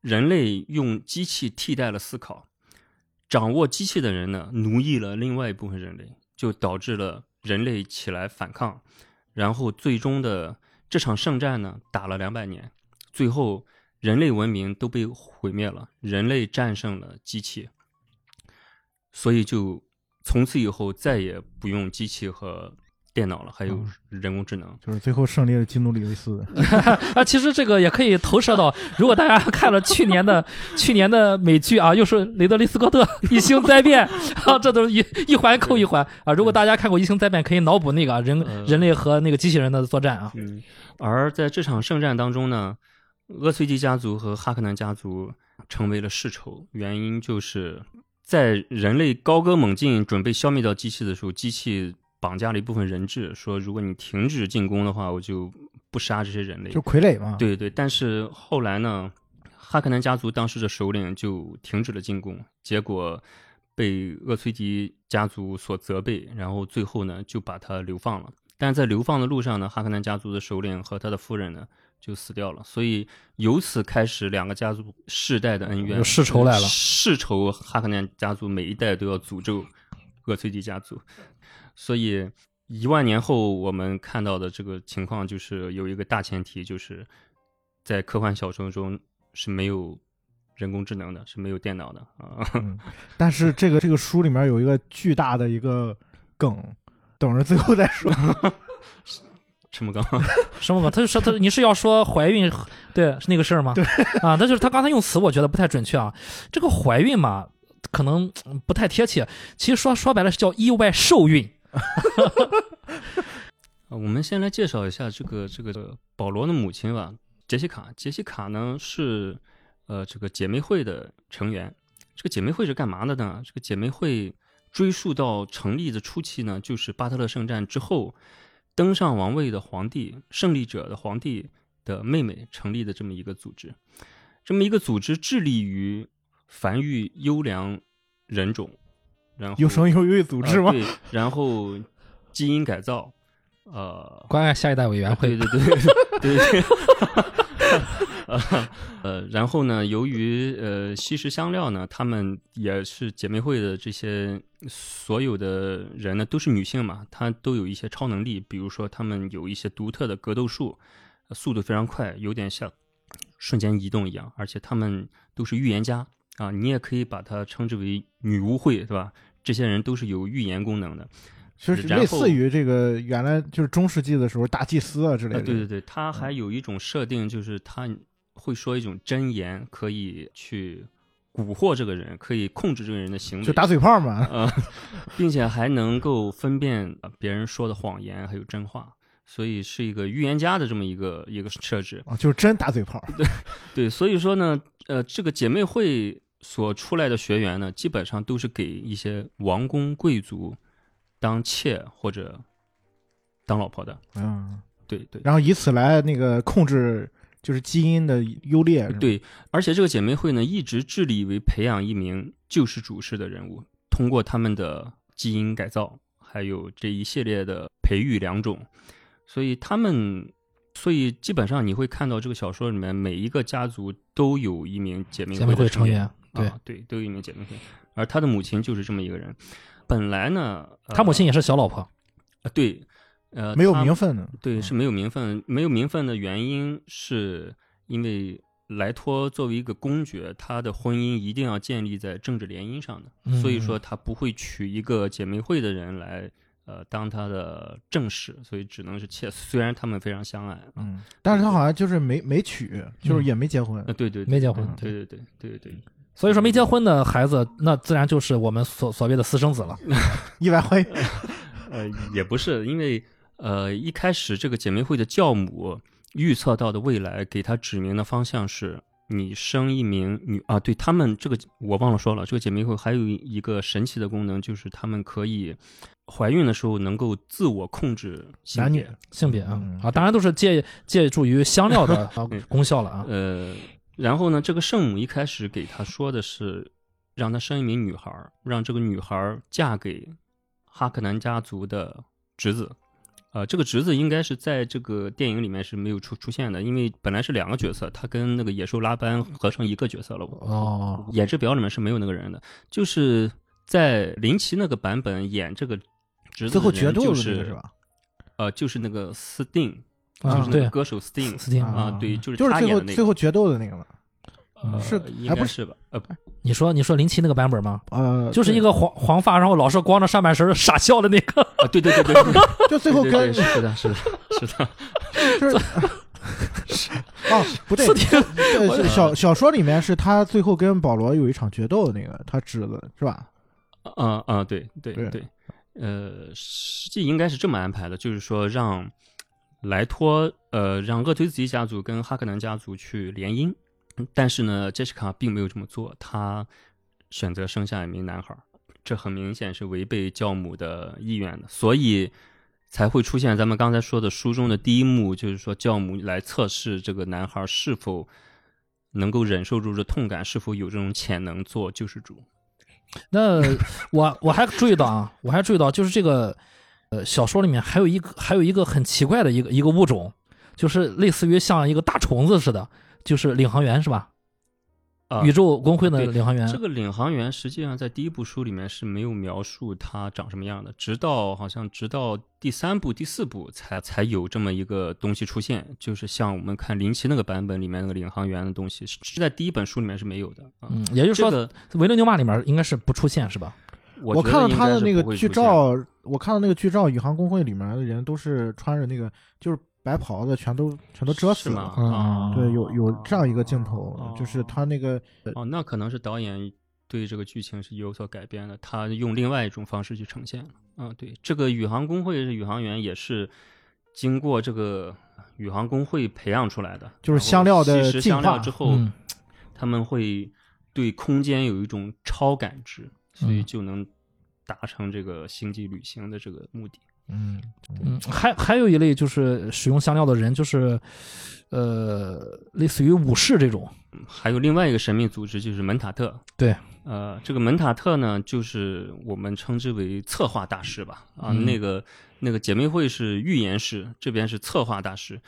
S2: 人类用机器替代了思考，掌握机器的人呢，奴役了另外一部分人类，就导致了人类起来反抗，然后最终的这场圣战呢，打了两百年，最后人类文明都被毁灭了，人类战胜了机器，所以就从此以后再也不用机器和电脑了，还有
S4: 嗯
S2: 人工智能。
S4: 就是最后胜利的基努里维斯。
S1: 啊，其实这个也可以投射到，如果大家看了去年的去年的美剧啊，又是雷德利·斯科特《异星灾变》啊，这都是一一环扣一环啊。如果大家看过《异星灾变》，可以脑补那个啊人
S2: 呃
S1: 人类和那个机器人的作战啊。
S2: 嗯，而在这场圣战当中呢，厄崔迪家族和哈克南家族成为了世仇，原因就是在人类高歌猛进，准备消灭掉机器的时候，机器绑架了一部分人质，说如果你停止进攻的话，我就不杀这些人类
S4: 就。傀儡嘛。，
S2: 对对，但是后来呢，哈克南家族当时的首领就停止了进攻，结果被厄崔迪家族所责备，然后最后呢就把他流放了。但在流放的路上呢，哈克南家族的首领和他的夫人呢就死掉了，所以由此开始两个家族世代的恩怨，
S1: 有世仇来了
S2: 世仇哈克南家族每一代都要诅咒厄崔迪家族，所以一万年后我们看到的这个情况，就是有一个大前提，就是在科幻小说中是没有人工智能的，是没有电脑的啊。
S4: 嗯，但是这个这个书里面有一个巨大的一个梗，等着最后再说。
S2: 什么梗？
S1: 什么梗？他就说他你是要说怀孕对是那个事儿吗？对啊，那就是他刚才用词我觉得不太准确啊。这个怀孕嘛，可能嗯不太贴切。其实说说白了是叫意外受孕。
S2: 呃我们先来介绍一下这个这个保罗的母亲吧，杰西卡。杰西卡呢是呃这个姐妹会的成员。这个姐妹会是干嘛的呢？这个姐妹会追溯到成立的初期呢，就是巴特勒圣战之后，登上王位的皇帝、胜利者的皇帝的妹妹成立的这么一个组织。这么一个组织致力于繁育优良人种，然后
S4: 有生有育组织吗？
S2: 呃对，然后基因改造，呃，
S1: 关爱下一代委员会
S2: 对对对对对。呃呃，然后呢，由于呃吸食香料呢，他们也是姐妹会的这些所有的人呢都是女性嘛，她都有一些超能力，比如说她们有一些独特的格斗术，呃速度非常快，有点像瞬间移动一样，而且她们都是预言家啊，你也可以把它称之为女巫会，对吧？这些人都是有预言功能的。
S4: 就是类似于这个原来就是中世纪的时候大祭司啊之类
S2: 啊，
S4: 的。
S2: 对对对，他还有一种设定，就是他会说一种真言，可以去蛊惑这个人，可以控制这个人的行为，
S4: 就打嘴炮嘛。
S2: 呃，并且还能够分辨呃别人说的谎言还有真话，所以是一个预言家的这么一个一个设置。
S4: 啊，就是真打嘴炮。
S2: 对对，所以说呢，呃，这个姐妹会所出来的学员呢，基本上都是给一些王公贵族当妾或者当老婆的。
S4: 嗯，
S2: 对对。
S4: 然后以此来那个控制就是基因的优劣。
S2: 对，而且这个姐妹会呢，一直致力于培养一名救世主式的人物，通过他们的基因改造，还有这一系列的培育良种，所以他们，所以基本上你会看到这个小说里面每一个家族都有一名姐妹
S1: 姐妹会
S2: 的员
S1: 成员，对
S2: 啊，对，都有一名姐妹会，而他的母亲就是这么一个人。本来呢，呃
S1: 他母亲也是小老婆。
S2: 啊对，呃，
S4: 没有名分的。
S2: 对，
S4: 嗯
S2: 是没有名分。没有名分的原因是因为莱托作为一个公爵，他的婚姻一定要建立在政治联姻上的，
S1: 嗯
S2: 所以说他不会娶一个姐妹会的人来。呃，当他的正室，所以只能是妾。虽然他们非常相爱，啊，
S4: 嗯，但是他好像就是没没娶，就是也没结婚。
S2: 呃，对对，对
S1: 没结婚
S2: 对对对对对，
S1: 所以说没结婚的孩子，那自然就是我们所所谓的私生子了。
S4: 意外怀孕。
S2: 呃，也不是，因为呃，一开始这个姐妹会的教母预测到的未来，给她指明的方向是，你生一名女啊，对他们这个我忘了说了，这个姐妹会还有一个神奇的功能，就是她们可以怀孕的时候能够自我控制
S4: 男女。
S1: 性别啊
S4: 嗯
S1: 啊，当然都是借借助于香料的功效了啊。
S2: 呃，然后呢，这个圣母一开始给他说的是，让他生一名女孩儿，让这个女孩儿嫁给哈克南家族的侄子，呃，这个侄子应该是在这个电影里面是没有出出现的，因为本来是两个角色，他跟那个野兽拉班合成一个角色了。
S1: 哦，
S2: 演职表里面是没有那个人的，就是在林奇那个版本演这个侄子
S4: 最后决斗的那个
S2: 是？呃，就是那个斯汀，
S4: 啊
S1: 对
S2: 就是那个歌手斯汀
S1: 斯汀
S2: 啊，对，就是
S4: 就是最后最后决斗的那个嘛。
S2: 呃
S4: 是
S2: 应
S4: 哎不是
S2: 该是吧？呃，
S1: 你说你说零七那个版本吗？
S4: 呃，
S1: 就是一个黄黄发，然后老是光着上半身傻笑的那个。
S2: 啊，对对对对，对
S4: 就最后
S2: 对
S4: 跟
S2: 对是的，是的，是的，
S4: 就是 哦，不对小小说里面是他最后跟保罗有一场决斗的，那个他侄子是吧？
S2: 啊啊，对对
S4: 对
S2: 对，呃，实际应该是这么安排的，就是说让莱托呃让厄推子基家族跟哈克南家族去联姻，但是呢，杰西卡并没有这么做，她选择生下一名男孩，这很明显是违背教母的意愿的，所以才会出现咱们刚才说的书中的第一幕，就是说教母来测试这个男孩是否能够忍受住这痛感，是否有这种潜能做救世主。
S1: 那我我还注意到啊，我还注意到就是这个呃小说里面还有一个还有一个很奇怪的一个一个物种，就是类似于像一个大虫子似的，就是领航员是吧？
S2: 啊
S1: 宇宙工会的领航员。
S2: 这个领航员实际上在第一部书里面是没有描述他长什么样的，直到好像直到第三部、第四部才才有这么一个东西出现，就是像我们看林奇那个版本里面那个领航员的东西，是是在第一本书里面是没有的啊。
S1: 嗯，也就是说，
S2: 这个
S1: 维伦纽瓦里面应该是不出现是吧？
S2: 我
S4: 我看到他的那个剧照，我看到那个剧照，宇航工会里面的人都是穿着那个就是白袍子，全都全都遮死？了。
S2: 啊，
S4: 对，有有这样一个镜头，
S2: 哦
S4: 就是他那个
S2: 哦，那可能是导演对这个剧情是有所改编的，他用另外一种方式去呈现了。啊，对，这个宇航工会是宇航员，也是经过这个宇航工会培养出来的，
S4: 就是香料的进化
S2: 香料之后，
S1: 嗯
S2: 他们会对空间有一种超感知，所以
S1: 嗯
S2: 就能达成这个星际旅行的这个目的。
S4: 嗯
S1: 嗯，还还有一类就是使用香料的人，就是呃，类似于武士这种。
S2: 还有另外一个神秘组织就是门塔特。
S1: 对，
S2: 呃，这个门塔特呢，就是我们称之为策划大师吧。啊，
S1: 嗯
S2: 那个那个姐妹会是预言师，这边是策划大师。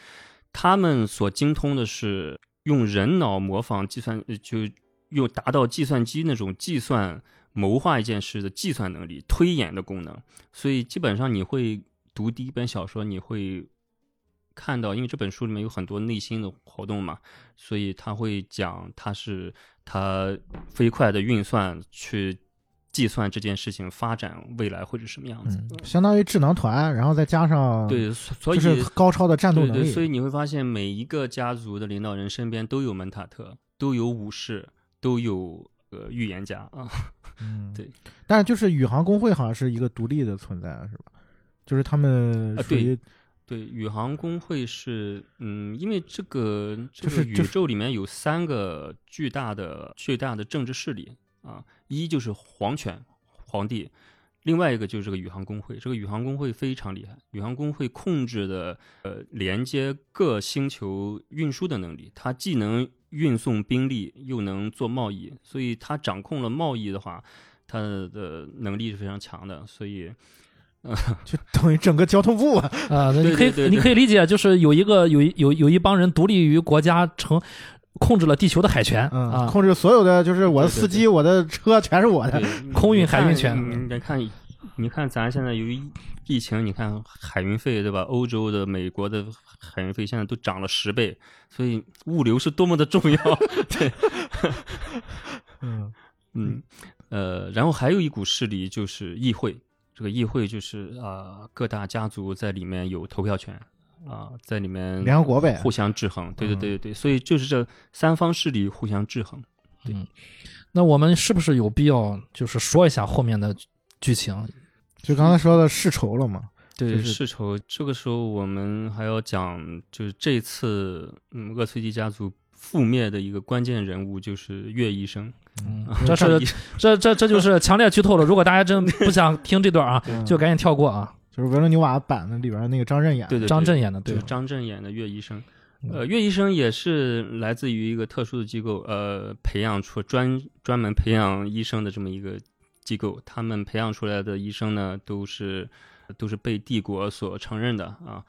S2: 他们所精通的是用人脑模仿计算，呃就用达到计算机那种计算谋划一件事的计算能力、推演的功能。所以基本上你会读第一本小说，你会看到，因为这本书里面有很多内心的活动嘛，所以他会讲他是他飞快的运算去计算这件事情发展未来会是什么样子。
S4: 嗯，相当于智囊团，然后再加上
S2: 对，所所以
S4: 就是高超的战斗
S2: 对对，
S4: 能力。
S2: 所以你会发现每一个家族的领导人身边都有门塔特，都有武士，都有呃预言家啊。
S4: 嗯，
S2: 对。
S4: 但是就是宇航工会好像是一个独立的存在，是吧？就是他们
S2: 啊
S4: 属于
S2: 对，宇航工会是，嗯，因为这个这个宇宙里面有三个巨大的巨大的政治势力啊，一就是皇权皇帝，另外一个就是这个宇航工会。这个宇航工会非常厉害，宇航工会控制的呃连接各星球运输的能力，它既能运送兵力，又能做贸易，所以他掌控了贸易的话，他的能力是非常强的，所以。
S4: 就等于整个交通部啊。
S1: 啊，你可以你可以理解，就是有一个有一有有一帮人独立于国家，成控制了地球的海权
S4: 嗯，
S1: 啊。
S4: 控制所有的，就是我的司机，我的车全是我的。
S1: 空运海运权
S2: 你你看，你看咱现在由于疫情，你看海运费对吧？欧洲的、美国的海运费现在都涨了十倍，所以物流是多么的重要。对，
S4: 嗯
S2: 嗯，呃，然后还有一股势力就是议会，这个议会就是啊、各大家族在里面有投票权啊、在里面
S4: 联合国呗
S2: 互相制衡。对对
S4: 嗯
S2: 对对对，所以就是这三方势力互相制衡。
S1: 对那我们是不是有必要就是说一下后面的剧情？
S4: 就刚才说的世仇了嘛。
S2: 对，
S4: 就是
S2: 世仇。这个时候我们还要讲，就是这次嗯厄崔迪家族覆灭的一个关键人物就是岳医生。
S1: 嗯
S2: 啊，
S1: 这是这这这就是强烈剧透了。如果大家真不想听这段啊，
S4: 嗯
S1: 就赶紧跳过啊。
S4: 就是维伦纽瓦版的里边那个张震演的。
S2: 对对对
S1: 张震演的，对
S2: 就是，张震演的岳医生。
S1: 嗯
S2: 呃，岳医生也是来自于一个特殊的机构，呃，培养出专专门培养医生的这么一个机构。他们培养出来的医生呢，都是都是被帝国所承认的啊。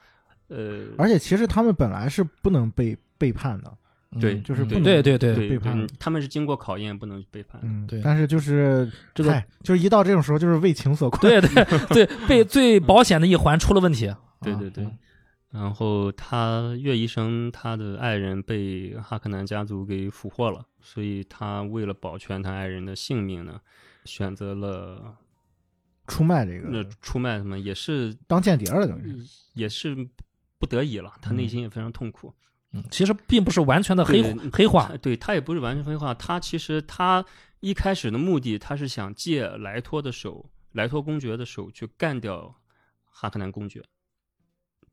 S2: 呃，
S4: 而且其实他们本来是不能被背叛的，
S2: 对
S1: 嗯
S4: 就是不能
S1: 对对对
S2: 对
S4: 背叛
S2: 嗯他们是经过考验，不能背叛。
S4: 嗯，
S1: 对
S4: 但是就是
S1: 这个
S4: 就是一到这种时候，就是为情所困。
S1: 对对 对，被最保险的一环出了问题。啊
S2: 对对对，然后他岳医生他的爱人被哈克南家族给俘获了，所以他为了保全他爱人的性命呢，选择了
S4: 出卖这
S2: 那
S4: 个
S2: 出卖什么，也是
S4: 当间谍了，等于。
S2: 也是不得已了，他内心也非常痛苦。
S1: 嗯，其实并不是完全的黑黑化，
S2: 对他也不是完全黑化，他其实他一开始的目的，他是想借莱托的手，莱托公爵的手去干掉哈克南公爵，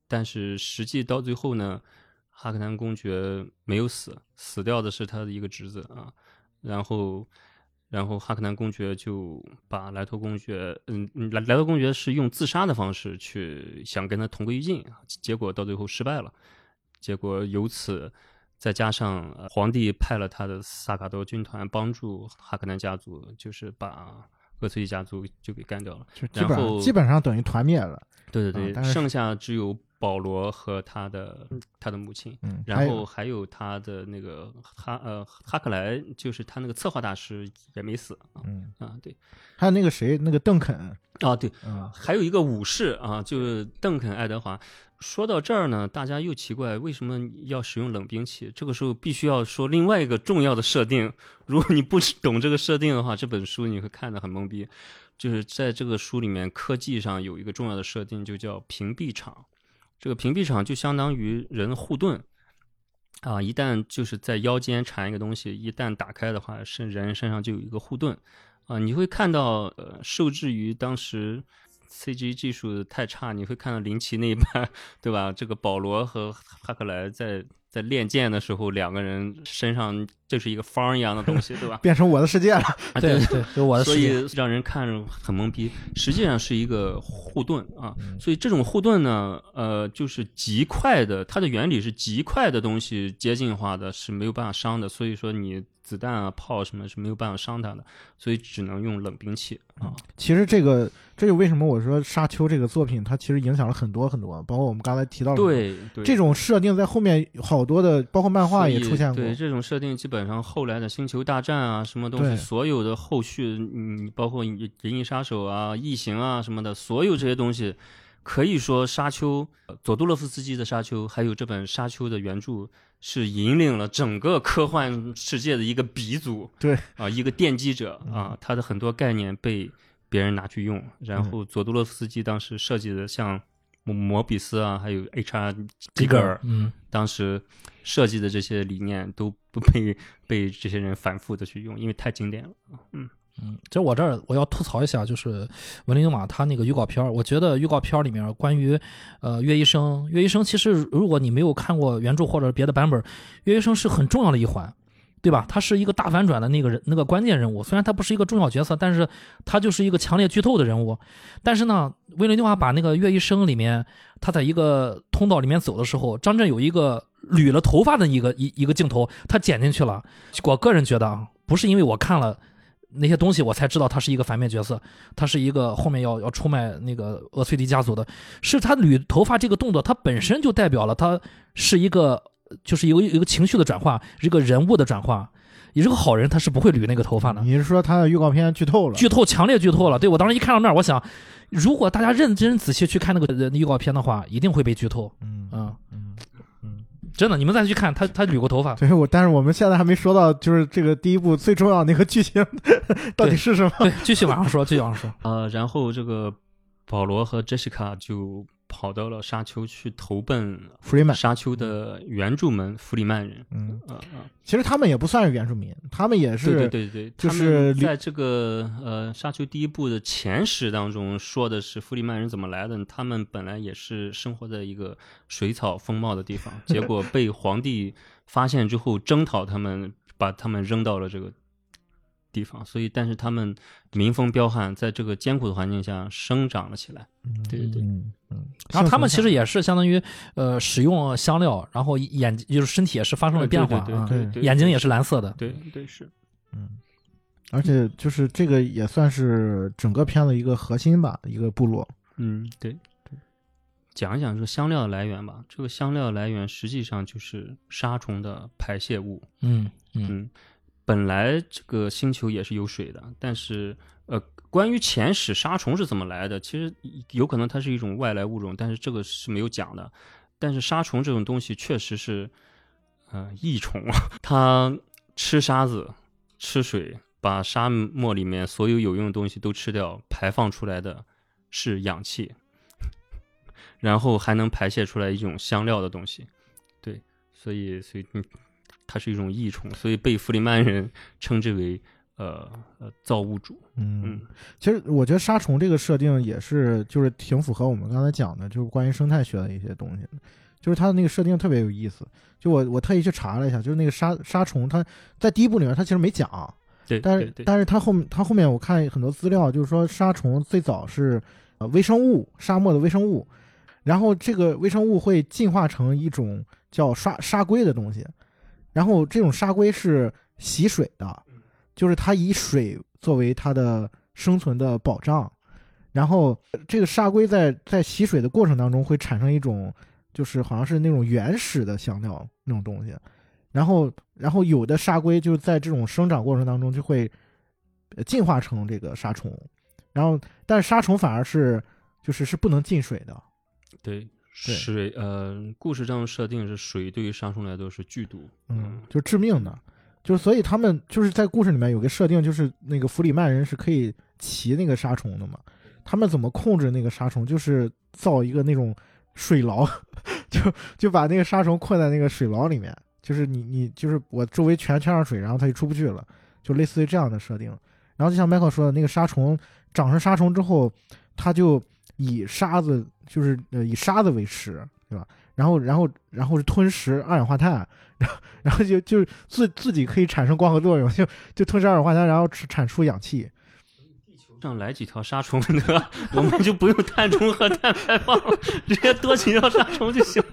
S2: 但是实际到最后呢，哈克南公爵没有死，死掉的是他的一个侄子啊，然后。然后哈克南公爵就把莱托公爵，嗯，嗯莱莱托公爵是用自杀的方式去想跟他同归于尽，结果到最后失败了。结果由此再加上、呃皇帝派了他的萨卡多军团帮助哈克南家族，就是把厄崔家族就给干掉了。
S4: 就基本
S2: 然后
S4: 基本上等于团灭了。
S2: 对对对，剩下只有保罗和他的他的母亲，
S4: 嗯，
S2: 然后还有他的那个哈呃哈克莱，就是他那个策划大师也没死啊
S4: 嗯，
S2: 啊对
S4: 还有那个谁，那个邓肯，
S2: 啊对，
S4: 嗯，
S2: 还有一个武士啊，就是邓肯·爱德华。说到这儿呢，大家又奇怪为什么要使用冷兵器？这个时候必须要说另外一个重要的设定。如果你不懂这个设定的话，这本书你会看得很懵逼。就是在这个书里面，科技上有一个重要的设定，就叫屏蔽场。这个屏蔽场就相当于人护盾啊，一旦就是在腰间缠一个东西，一旦打开的话，身人身上就有一个护盾啊。你会看到，呃，受制于当时 CG 技术太差，你会看到林奇那一 半，对吧？这个保罗和哈克莱在在练剑的时候，两个人身上就是一个方一样的东西，对吧？
S4: 变成我的世界了。
S2: 啊
S1: 对对，就我的
S2: 所
S1: 世界。
S2: 所以让人看着很懵逼，实际上是一个护盾啊。
S4: 嗯
S2: 所以这种护盾呢，呃，就是极快的，它的原理是极快的东西接近化的，是没有办法伤的。所以说你子弹啊、炮什么是没有办法伤它的，所以只能用冷兵器啊。
S4: 其实这个，这就为什么我说《沙丘》这个作品，它其实影响了很多很多，包括我们刚才提到的
S2: 对对，
S4: 这种设定，在后面好多的，包括漫画也出现过。
S2: 对这种设定，基本上后来的《星球大战》啊，什么东西，所有的后续，嗯，包括《银银翼杀手》啊、《异形》啊什么的，所有这些东西，可以说《沙丘》呃佐杜洛夫斯基的《沙丘》，还有这本《沙丘》的原著，是引领了整个科幻世界的一个鼻祖。
S4: 对
S2: 啊、一个奠基者啊，他的很多概念被别人拿去用，然后佐杜洛夫斯基当时设计的像摩摩比斯啊，还有 H.R. 吉格尔，
S1: 嗯，
S2: 当时设计的这些理念都不被被这些人反复的去用，因为太经典了。嗯，
S1: 嗯，其实我这儿我要吐槽一下，就是文林马他那个预告片儿，我觉得预告片儿里面关于呃岳医生，岳医生其实如果你没有看过原著或者别的版本，岳医生是很重要的一环。对吧？他是一个大反转的那个人，那个关键人物。虽然他不是一个重要角色，但是他就是一个强烈剧透的人物。但是呢，威廉·纽瓦把那个《岳医生》里面，他在一个通道里面走的时候，张震有一个捋了头发的一个一一个镜头，他剪进去了。我个人觉得啊，不是因为我看了那些东西我才知道他是一个反面角色，他是一个后面要要出卖那个厄崔迪家族的，是他捋头发这个动作，它本身就代表了他是一个就是有有一个情绪的转化，一个人物的转化。你是个好人，他是不会捋那个头发的。
S4: 你是说他的预告片剧透了？
S1: 剧透，强烈剧透了。对我当时一看到那儿，我想，如果大家认真仔细去看那个呃预告片的话，一定会被剧透。
S4: 嗯
S1: 嗯，
S4: 嗯嗯，
S1: 真的，你们再去看他，他捋过头发。
S4: 对我，但是我们现在还没说到，就是这个第一部最重要的那个剧情到底是什么？
S1: 对，继续往上说，继续往上说。
S2: 呃，然后这个保罗和 Jessica 就跑到了沙丘去投奔
S4: 弗里曼，
S2: 沙丘的原住民弗里曼人。
S4: 嗯，
S2: 啊啊，
S4: 其实他们也不算是原住民，他们也是
S2: 对对对对，
S4: 就
S2: 他
S4: 是
S2: 在这个呃沙丘第一部的前史当中说的是弗里曼人怎么来的，他们本来也是生活在一个水草丰茂的地方，结果被皇帝发现之后征讨他们，把他们扔到了这个地方，所以但是他们民风彪悍，在这个艰苦的环境下生长了起来。对对对
S4: 嗯嗯，
S1: 然后他们其实
S4: 也
S1: 也是相当于呃使用香料，然后眼就是身体也是发生了变化啊，
S2: 对对对对，
S1: 眼睛也是蓝色的。
S2: 对对是。
S4: 嗯，而且就是这个也算是整个片子一个核心吧，一个部落。
S2: 嗯，对对，讲一讲这个香料的来源吧。这个香料来源实际上就是杀虫的排泄物。
S1: 嗯嗯
S2: 嗯，本来这个星球也是有水的，但是呃，关于前史沙虫是怎么来的，其实有可能它是一种外来物种，但是这个是没有讲的。但是沙虫这种东西确实是，呃，益虫，它吃沙子、吃水，把沙漠里面所有有用的东西都吃掉，排放出来的是氧气，然后还能排泄出来一种香料的东西。对，所以所以嗯，它是一种益虫，所以被弗里曼人称之为呃呃造物主。
S4: 嗯
S2: 嗯，
S4: 其实我觉得杀虫这个设定也是，就是挺符合我们刚才讲的，就是关于生态学的一些东西的。就是它的那个设定特别有意思。就我我特意去查了一下，就是那个杀杀虫，它在第一部里面它其实没讲，
S2: 对，
S4: 但是但是它后面它后面我看很多资料，就是说杀虫最早是呃微生物，沙漠的微生物，然后这个微生物会进化成一种叫沙沙龟的东西，然后这种沙龟是吸水的，就是它以水作为它的生存的保障，然后这个沙龟在在吸水的过程当中会产生一种就是好像是那种原始的香料那种东西，然后然后有的沙龟就在这种生长过程当中就会进化成这个沙虫，然后但是沙虫反而是就是是不能进水的，
S2: 对。水呃，故事上设定是水对于杀虫来说是剧毒。
S4: 嗯，就致命的，就是所以他们就是在故事里面有个设定，就是那个弗里曼人是可以骑那个沙虫的嘛。他们怎么控制那个沙虫？就是造一个那种水牢，就就把那个沙虫困在那个水牢里面，就是你你就是我周围全圈上水，然后它就出不去了，就类似于这样的设定。然后就像迈克说的，那个沙虫长成沙虫之后，它就以沙子就是呃以沙子为食，对吧？然后然后然后是吞食二氧化碳，然后然后就就自自己可以产生光合作用，就就吞食二氧化碳，然后产产出氧气。
S2: 上来几条杀虫对吧？我们就不用碳中和碳排放了，直接多几条杀虫就行。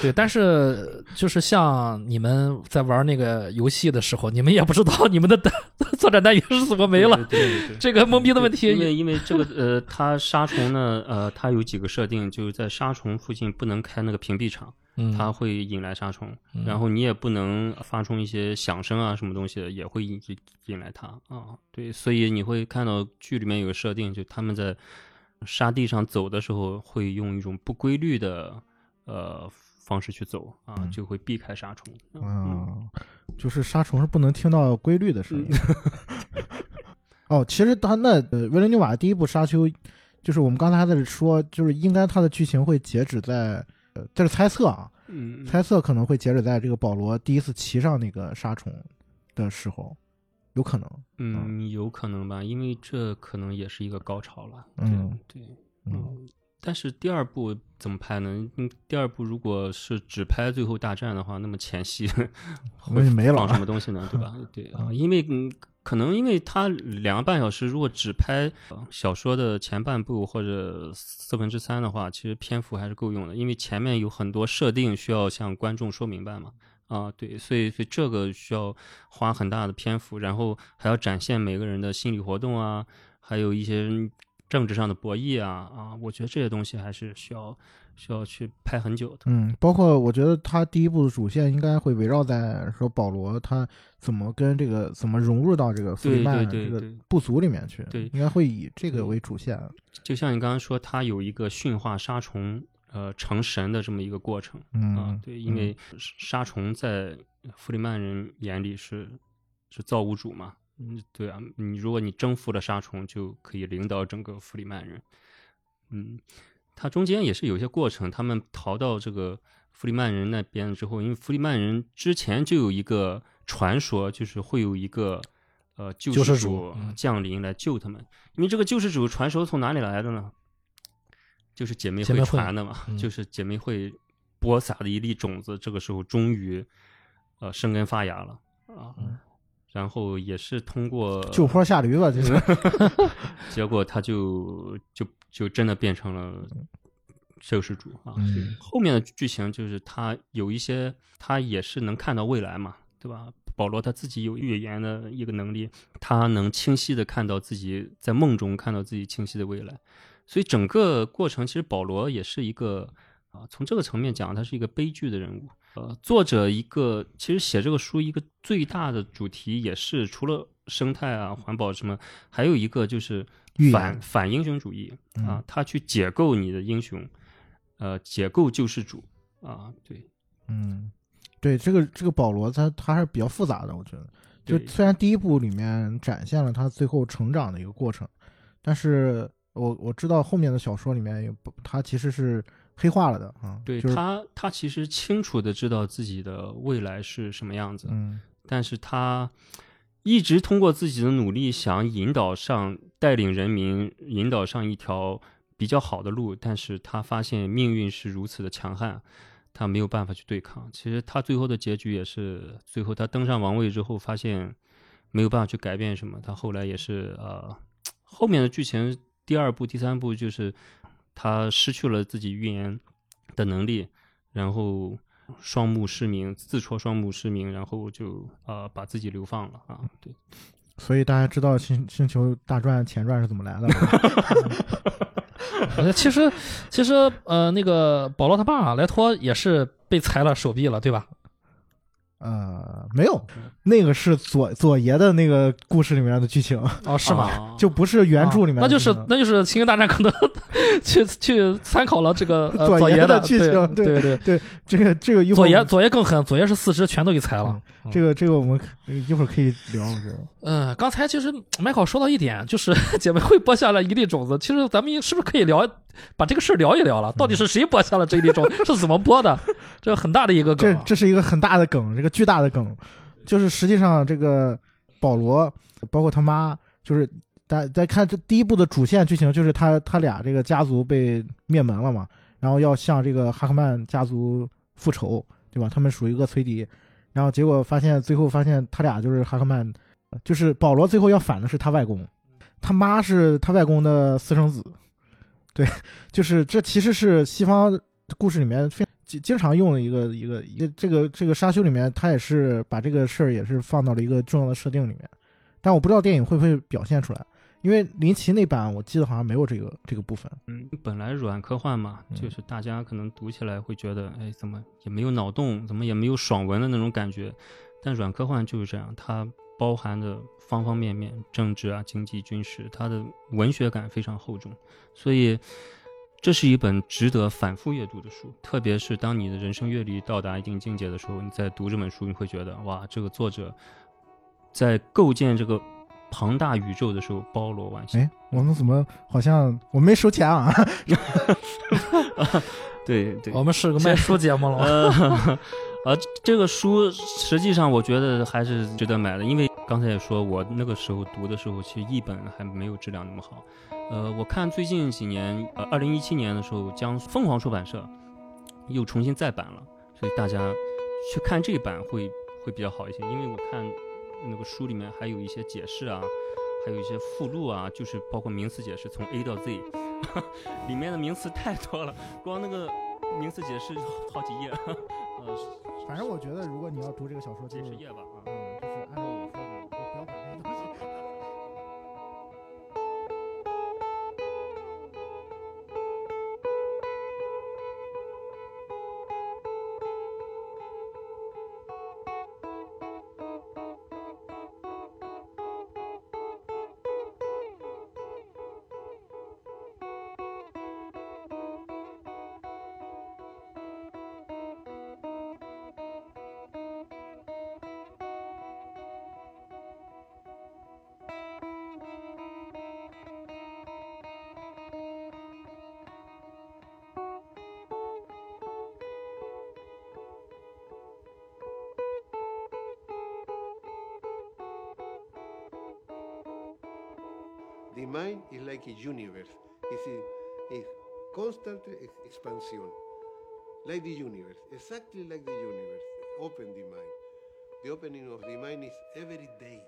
S1: 对，但是就是像你们在玩那个游戏的时候，你们也不知道你们的单 作战单元是怎么没了，
S2: 对对对。
S1: 这个懵逼的问题
S2: 因为因为这个呃，它杀虫呢，呃，它有几个设定，就是在杀虫附近不能开那个屏蔽场，
S1: 嗯
S2: 它会引来杀虫，
S1: 嗯
S2: 然后你也不能发出一些响声啊什么东西的，也会引引来它啊。对，所以你会看到剧里面有个设定，就他们在沙地上走的时候，会用一种不规律的呃方式去走啊，
S4: 嗯
S2: 就会避开沙虫。嗯，
S4: 啊，就是沙虫是不能听到规律的声音。哦，其实他那呃，维伦纽瓦第一部《沙丘》，就是我们刚才还在说，就是应该它的剧情会截止在，呃，这是猜测啊，
S2: 嗯，
S4: 猜测可能会截止在这个保罗第一次骑上那个沙虫的时候，有可能。
S2: 嗯，有可能吧，因为这可能也是一个高潮了。
S4: 嗯
S2: 对对，
S4: 嗯
S2: 嗯。但是第二部怎么拍呢？嗯，第二部如果是只拍最后大战的话，那么前戏
S4: 那就没了
S2: 放什么东西呢？对吧？对啊，
S4: 嗯
S2: 因为嗯，可能因为它两个半小时，如果只拍小说的前半部或者四分之三的话，其实篇幅还是够用的，因为前面有很多设定需要向观众说明白嘛。啊，对，所以所以这个需要花很大的篇幅，然后还要展现每个人的心理活动啊，还有一些政治上的博弈啊啊，我觉得这些东西还是需要需要去拍很久的。
S4: 嗯，包括我觉得他第一部的主线应该会围绕在说保罗他怎么跟这个怎么融入到这个弗里曼这个部族里面去，
S2: 对
S4: 应该会以这个为主线。
S2: 就像你刚刚说，他有一个驯化杀虫呃成神的这么一个过程。啊
S4: 嗯，，
S2: 对，因为杀虫在弗里曼人眼里是是造物主嘛，嗯，对啊，你如果你征服了杀虫，就可以领导整个弗里曼人。嗯，它中间也是有一些过程，他们逃到这个弗里曼人那边之后，因为弗里曼人之前就有一个传说，就是会有一个呃救
S1: 救世
S2: 世
S1: 主嗯
S2: 降临来救他们，因为这个救世主传说从哪里来的呢？就是姐妹会
S1: 姐妹会
S2: 传的嘛，
S1: 嗯
S2: 就是姐妹会播撒的一粒种子，这个时候终于呃生根发芽了啊。
S1: 嗯
S2: 然后也是通过
S4: 就坡下驴吧，就是。
S2: 结果他就就就真的变成了救世主啊。
S4: 嗯
S2: 后面的剧情就是他有一些他也是能看到未来嘛，对吧？保罗他自己有预言的一个能力，他能清晰的看到自己在梦中看到自己清晰的未来，所以整个过程其实保罗也是一个啊，从这个层面讲，他是一个悲剧的人物。呃，作者一个其实写这个书一个最大的主题也是除了生态啊、环保什么，还有一个就是反反英雄主义啊
S4: 嗯，
S2: 他去解构你的英雄，呃，解构救世主啊，对，
S4: 嗯，对，这个这个保罗他他还是比较复杂的，我觉得。就虽然第一部里面展现了他最后成长的一个过程，但是我我知道后面的小说里面也不，他其实是黑化了的啊。就是
S2: 对他，他其实清楚的知道自己的未来是什么样子，
S4: 嗯
S2: 但是他一直通过自己的努力想引导上、带领人民，引导上一条比较好的路，但是他发现命运是如此的强悍，他没有办法去对抗。其实他最后的结局也是，最后他登上王位之后，发现没有办法去改变什么，他后来也是呃，后面的剧情第二部、第三部就是他失去了自己预言的能力，然后双目失明，自戳双目失明，然后就呃把自己流放了啊。对，
S4: 所以大家知道星星球大传前传是怎么来的
S1: 其实其实呃，那个保罗他爸莱托也是被裁了手臂了，对吧？
S4: 呃，没有，那个是左左爷的那个故事里面的剧情，
S1: 哦，是吗？
S2: 啊
S4: 就不是原著里面的
S1: 啊那就是那就是《星球大战》可能 去去参考了这个呃
S4: 左爷的剧情
S1: 对
S4: 对
S1: 对对，
S4: 这个这个
S1: 左爷左爷更狠，左爷是四肢全都给裁了。
S4: 这个这个我们可一会儿可以聊，我觉得。
S1: 嗯，刚才其实麦考说到一点，就是 姐妹会播下了一粒种子。其实咱们是不是可以聊把这个事儿聊一聊了？到底是谁播下了这一粒种子？是怎么播的？这很大的一个梗啊。
S4: 这这是一个很大的梗，这个巨大的梗，就是实际上这个保罗包括他妈，就是大在看这第一部的主线剧情，就是他他俩这个家族被灭门了嘛，然后要向这个哈克曼家族复仇，对吧？他们属于恶崔迪，然后结果发现最后发现他俩就是哈克曼，就是保罗最后要反的是他外公，他妈是他外公的私生子，对，就是这其实是西方故事里面非经经常用的一个一个一个这个这个沙丘里面，他也是把这个事儿也是放到了一个重要的设定里面，但我不知道电影会不会表现出来，因为林奇那版我记得好像没有这个这个部分。
S2: 嗯，本来软科幻嘛，
S4: 嗯
S2: 就是大家可能读起来会觉得，哎，怎么也没有脑洞，怎么也没有爽文的那种感觉。但软科幻就是这样，它包含的方方面面，政治啊、经济、军事，它的文学感非常厚重，所以这是一本值得反复阅读的书。特别是当你的人生阅历到达一定境界的时候，你在读这本书，你会觉得，哇，这个作者在构建这个庞大宇宙的时候包罗万象。
S4: 哎，我们怎么好像我没收钱啊？
S2: 对对，
S1: 我们是 个卖书节目了。
S2: 呃，呃，这个书实际上我觉得还是值得买的，因为刚才也说，我那个时候读的时候，其实译本还没有质量那么好。呃，我看最近几年，呃，二零一七年的时候，将凤凰出版社又重新再版了，所以大家去看这版会会比较好一些，因为我看那个书里面还有一些解释啊，还有一些附录啊，就是包括名词解释，从 A 到 Z，里面的名词太多了，光那个名词解释就好几页，呃，
S4: 反正我觉得，如果你要读这个小说，就是
S2: 几十页吧，
S5: like universe. It's a, a constant expansion, like the universe, exactly like the universe. Open the mind. The opening of the mind is every day.